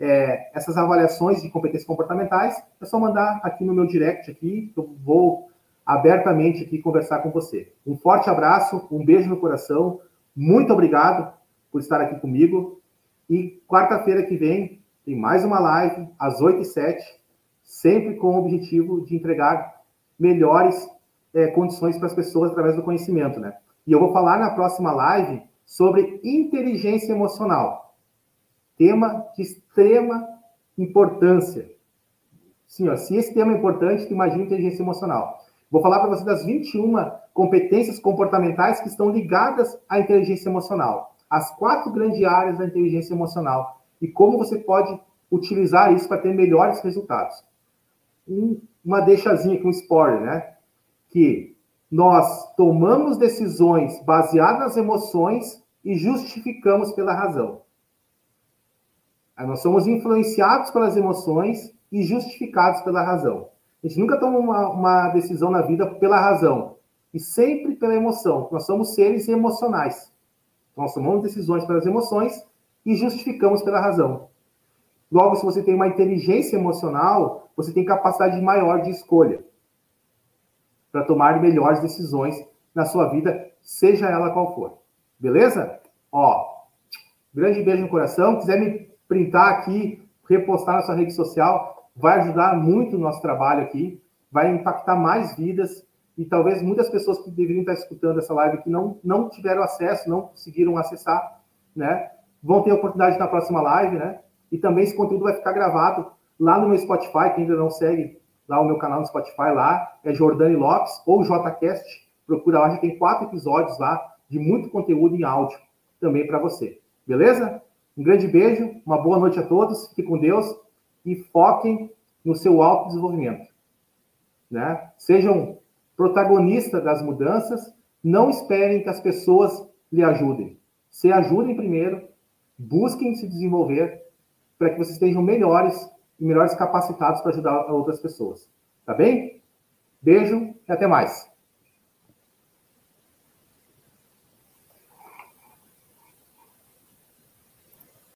é, essas avaliações de competências comportamentais, é só mandar aqui no meu direct aqui, eu vou abertamente aqui conversar com você. Um forte abraço, um beijo no coração, muito obrigado por estar aqui comigo. E quarta-feira que vem tem mais uma live às 8 e 7 sempre com o objetivo de entregar melhores é, condições para as pessoas através do conhecimento, né? E eu vou falar na próxima live sobre inteligência emocional tema de extrema importância. Sim, ó, se esse tema é importante, imagina inteligência emocional. Vou falar para você das 21 competências comportamentais que estão ligadas à inteligência emocional. As quatro grandes áreas da inteligência emocional e como você pode utilizar isso para ter melhores resultados. Um, uma deixazinha aqui, um spoiler, né? Que nós tomamos decisões baseadas nas emoções e justificamos pela razão. Nós somos influenciados pelas emoções e justificados pela razão. A gente nunca toma uma, uma decisão na vida pela razão, e sempre pela emoção. Nós somos seres emocionais. Nós tomamos decisões pelas emoções e justificamos pela razão. Logo, se você tem uma inteligência emocional, você tem capacidade maior de escolha para tomar melhores decisões na sua vida, seja ela qual for. Beleza? Ó, grande beijo no coração. Quiser me printar aqui, repostar na sua rede social, vai ajudar muito o nosso trabalho aqui, vai impactar mais vidas e talvez muitas pessoas que deveriam estar escutando essa live que não, não tiveram acesso, não conseguiram acessar, né? Vão ter oportunidade na próxima live, né? E também esse conteúdo vai ficar gravado lá no meu Spotify, quem ainda não segue lá o meu canal no Spotify lá, é Jordani Lopes ou JCast, procura lá, já tem quatro episódios lá de muito conteúdo em áudio também para você. Beleza? Um grande beijo, uma boa noite a todos, fiquem com Deus e foquem no seu autodesenvolvimento. Né? Sejam protagonistas das mudanças, não esperem que as pessoas lhe ajudem. Se ajudem primeiro, busquem se desenvolver para que vocês estejam melhores e melhores capacitados para ajudar outras pessoas. Tá bem? Beijo e até mais.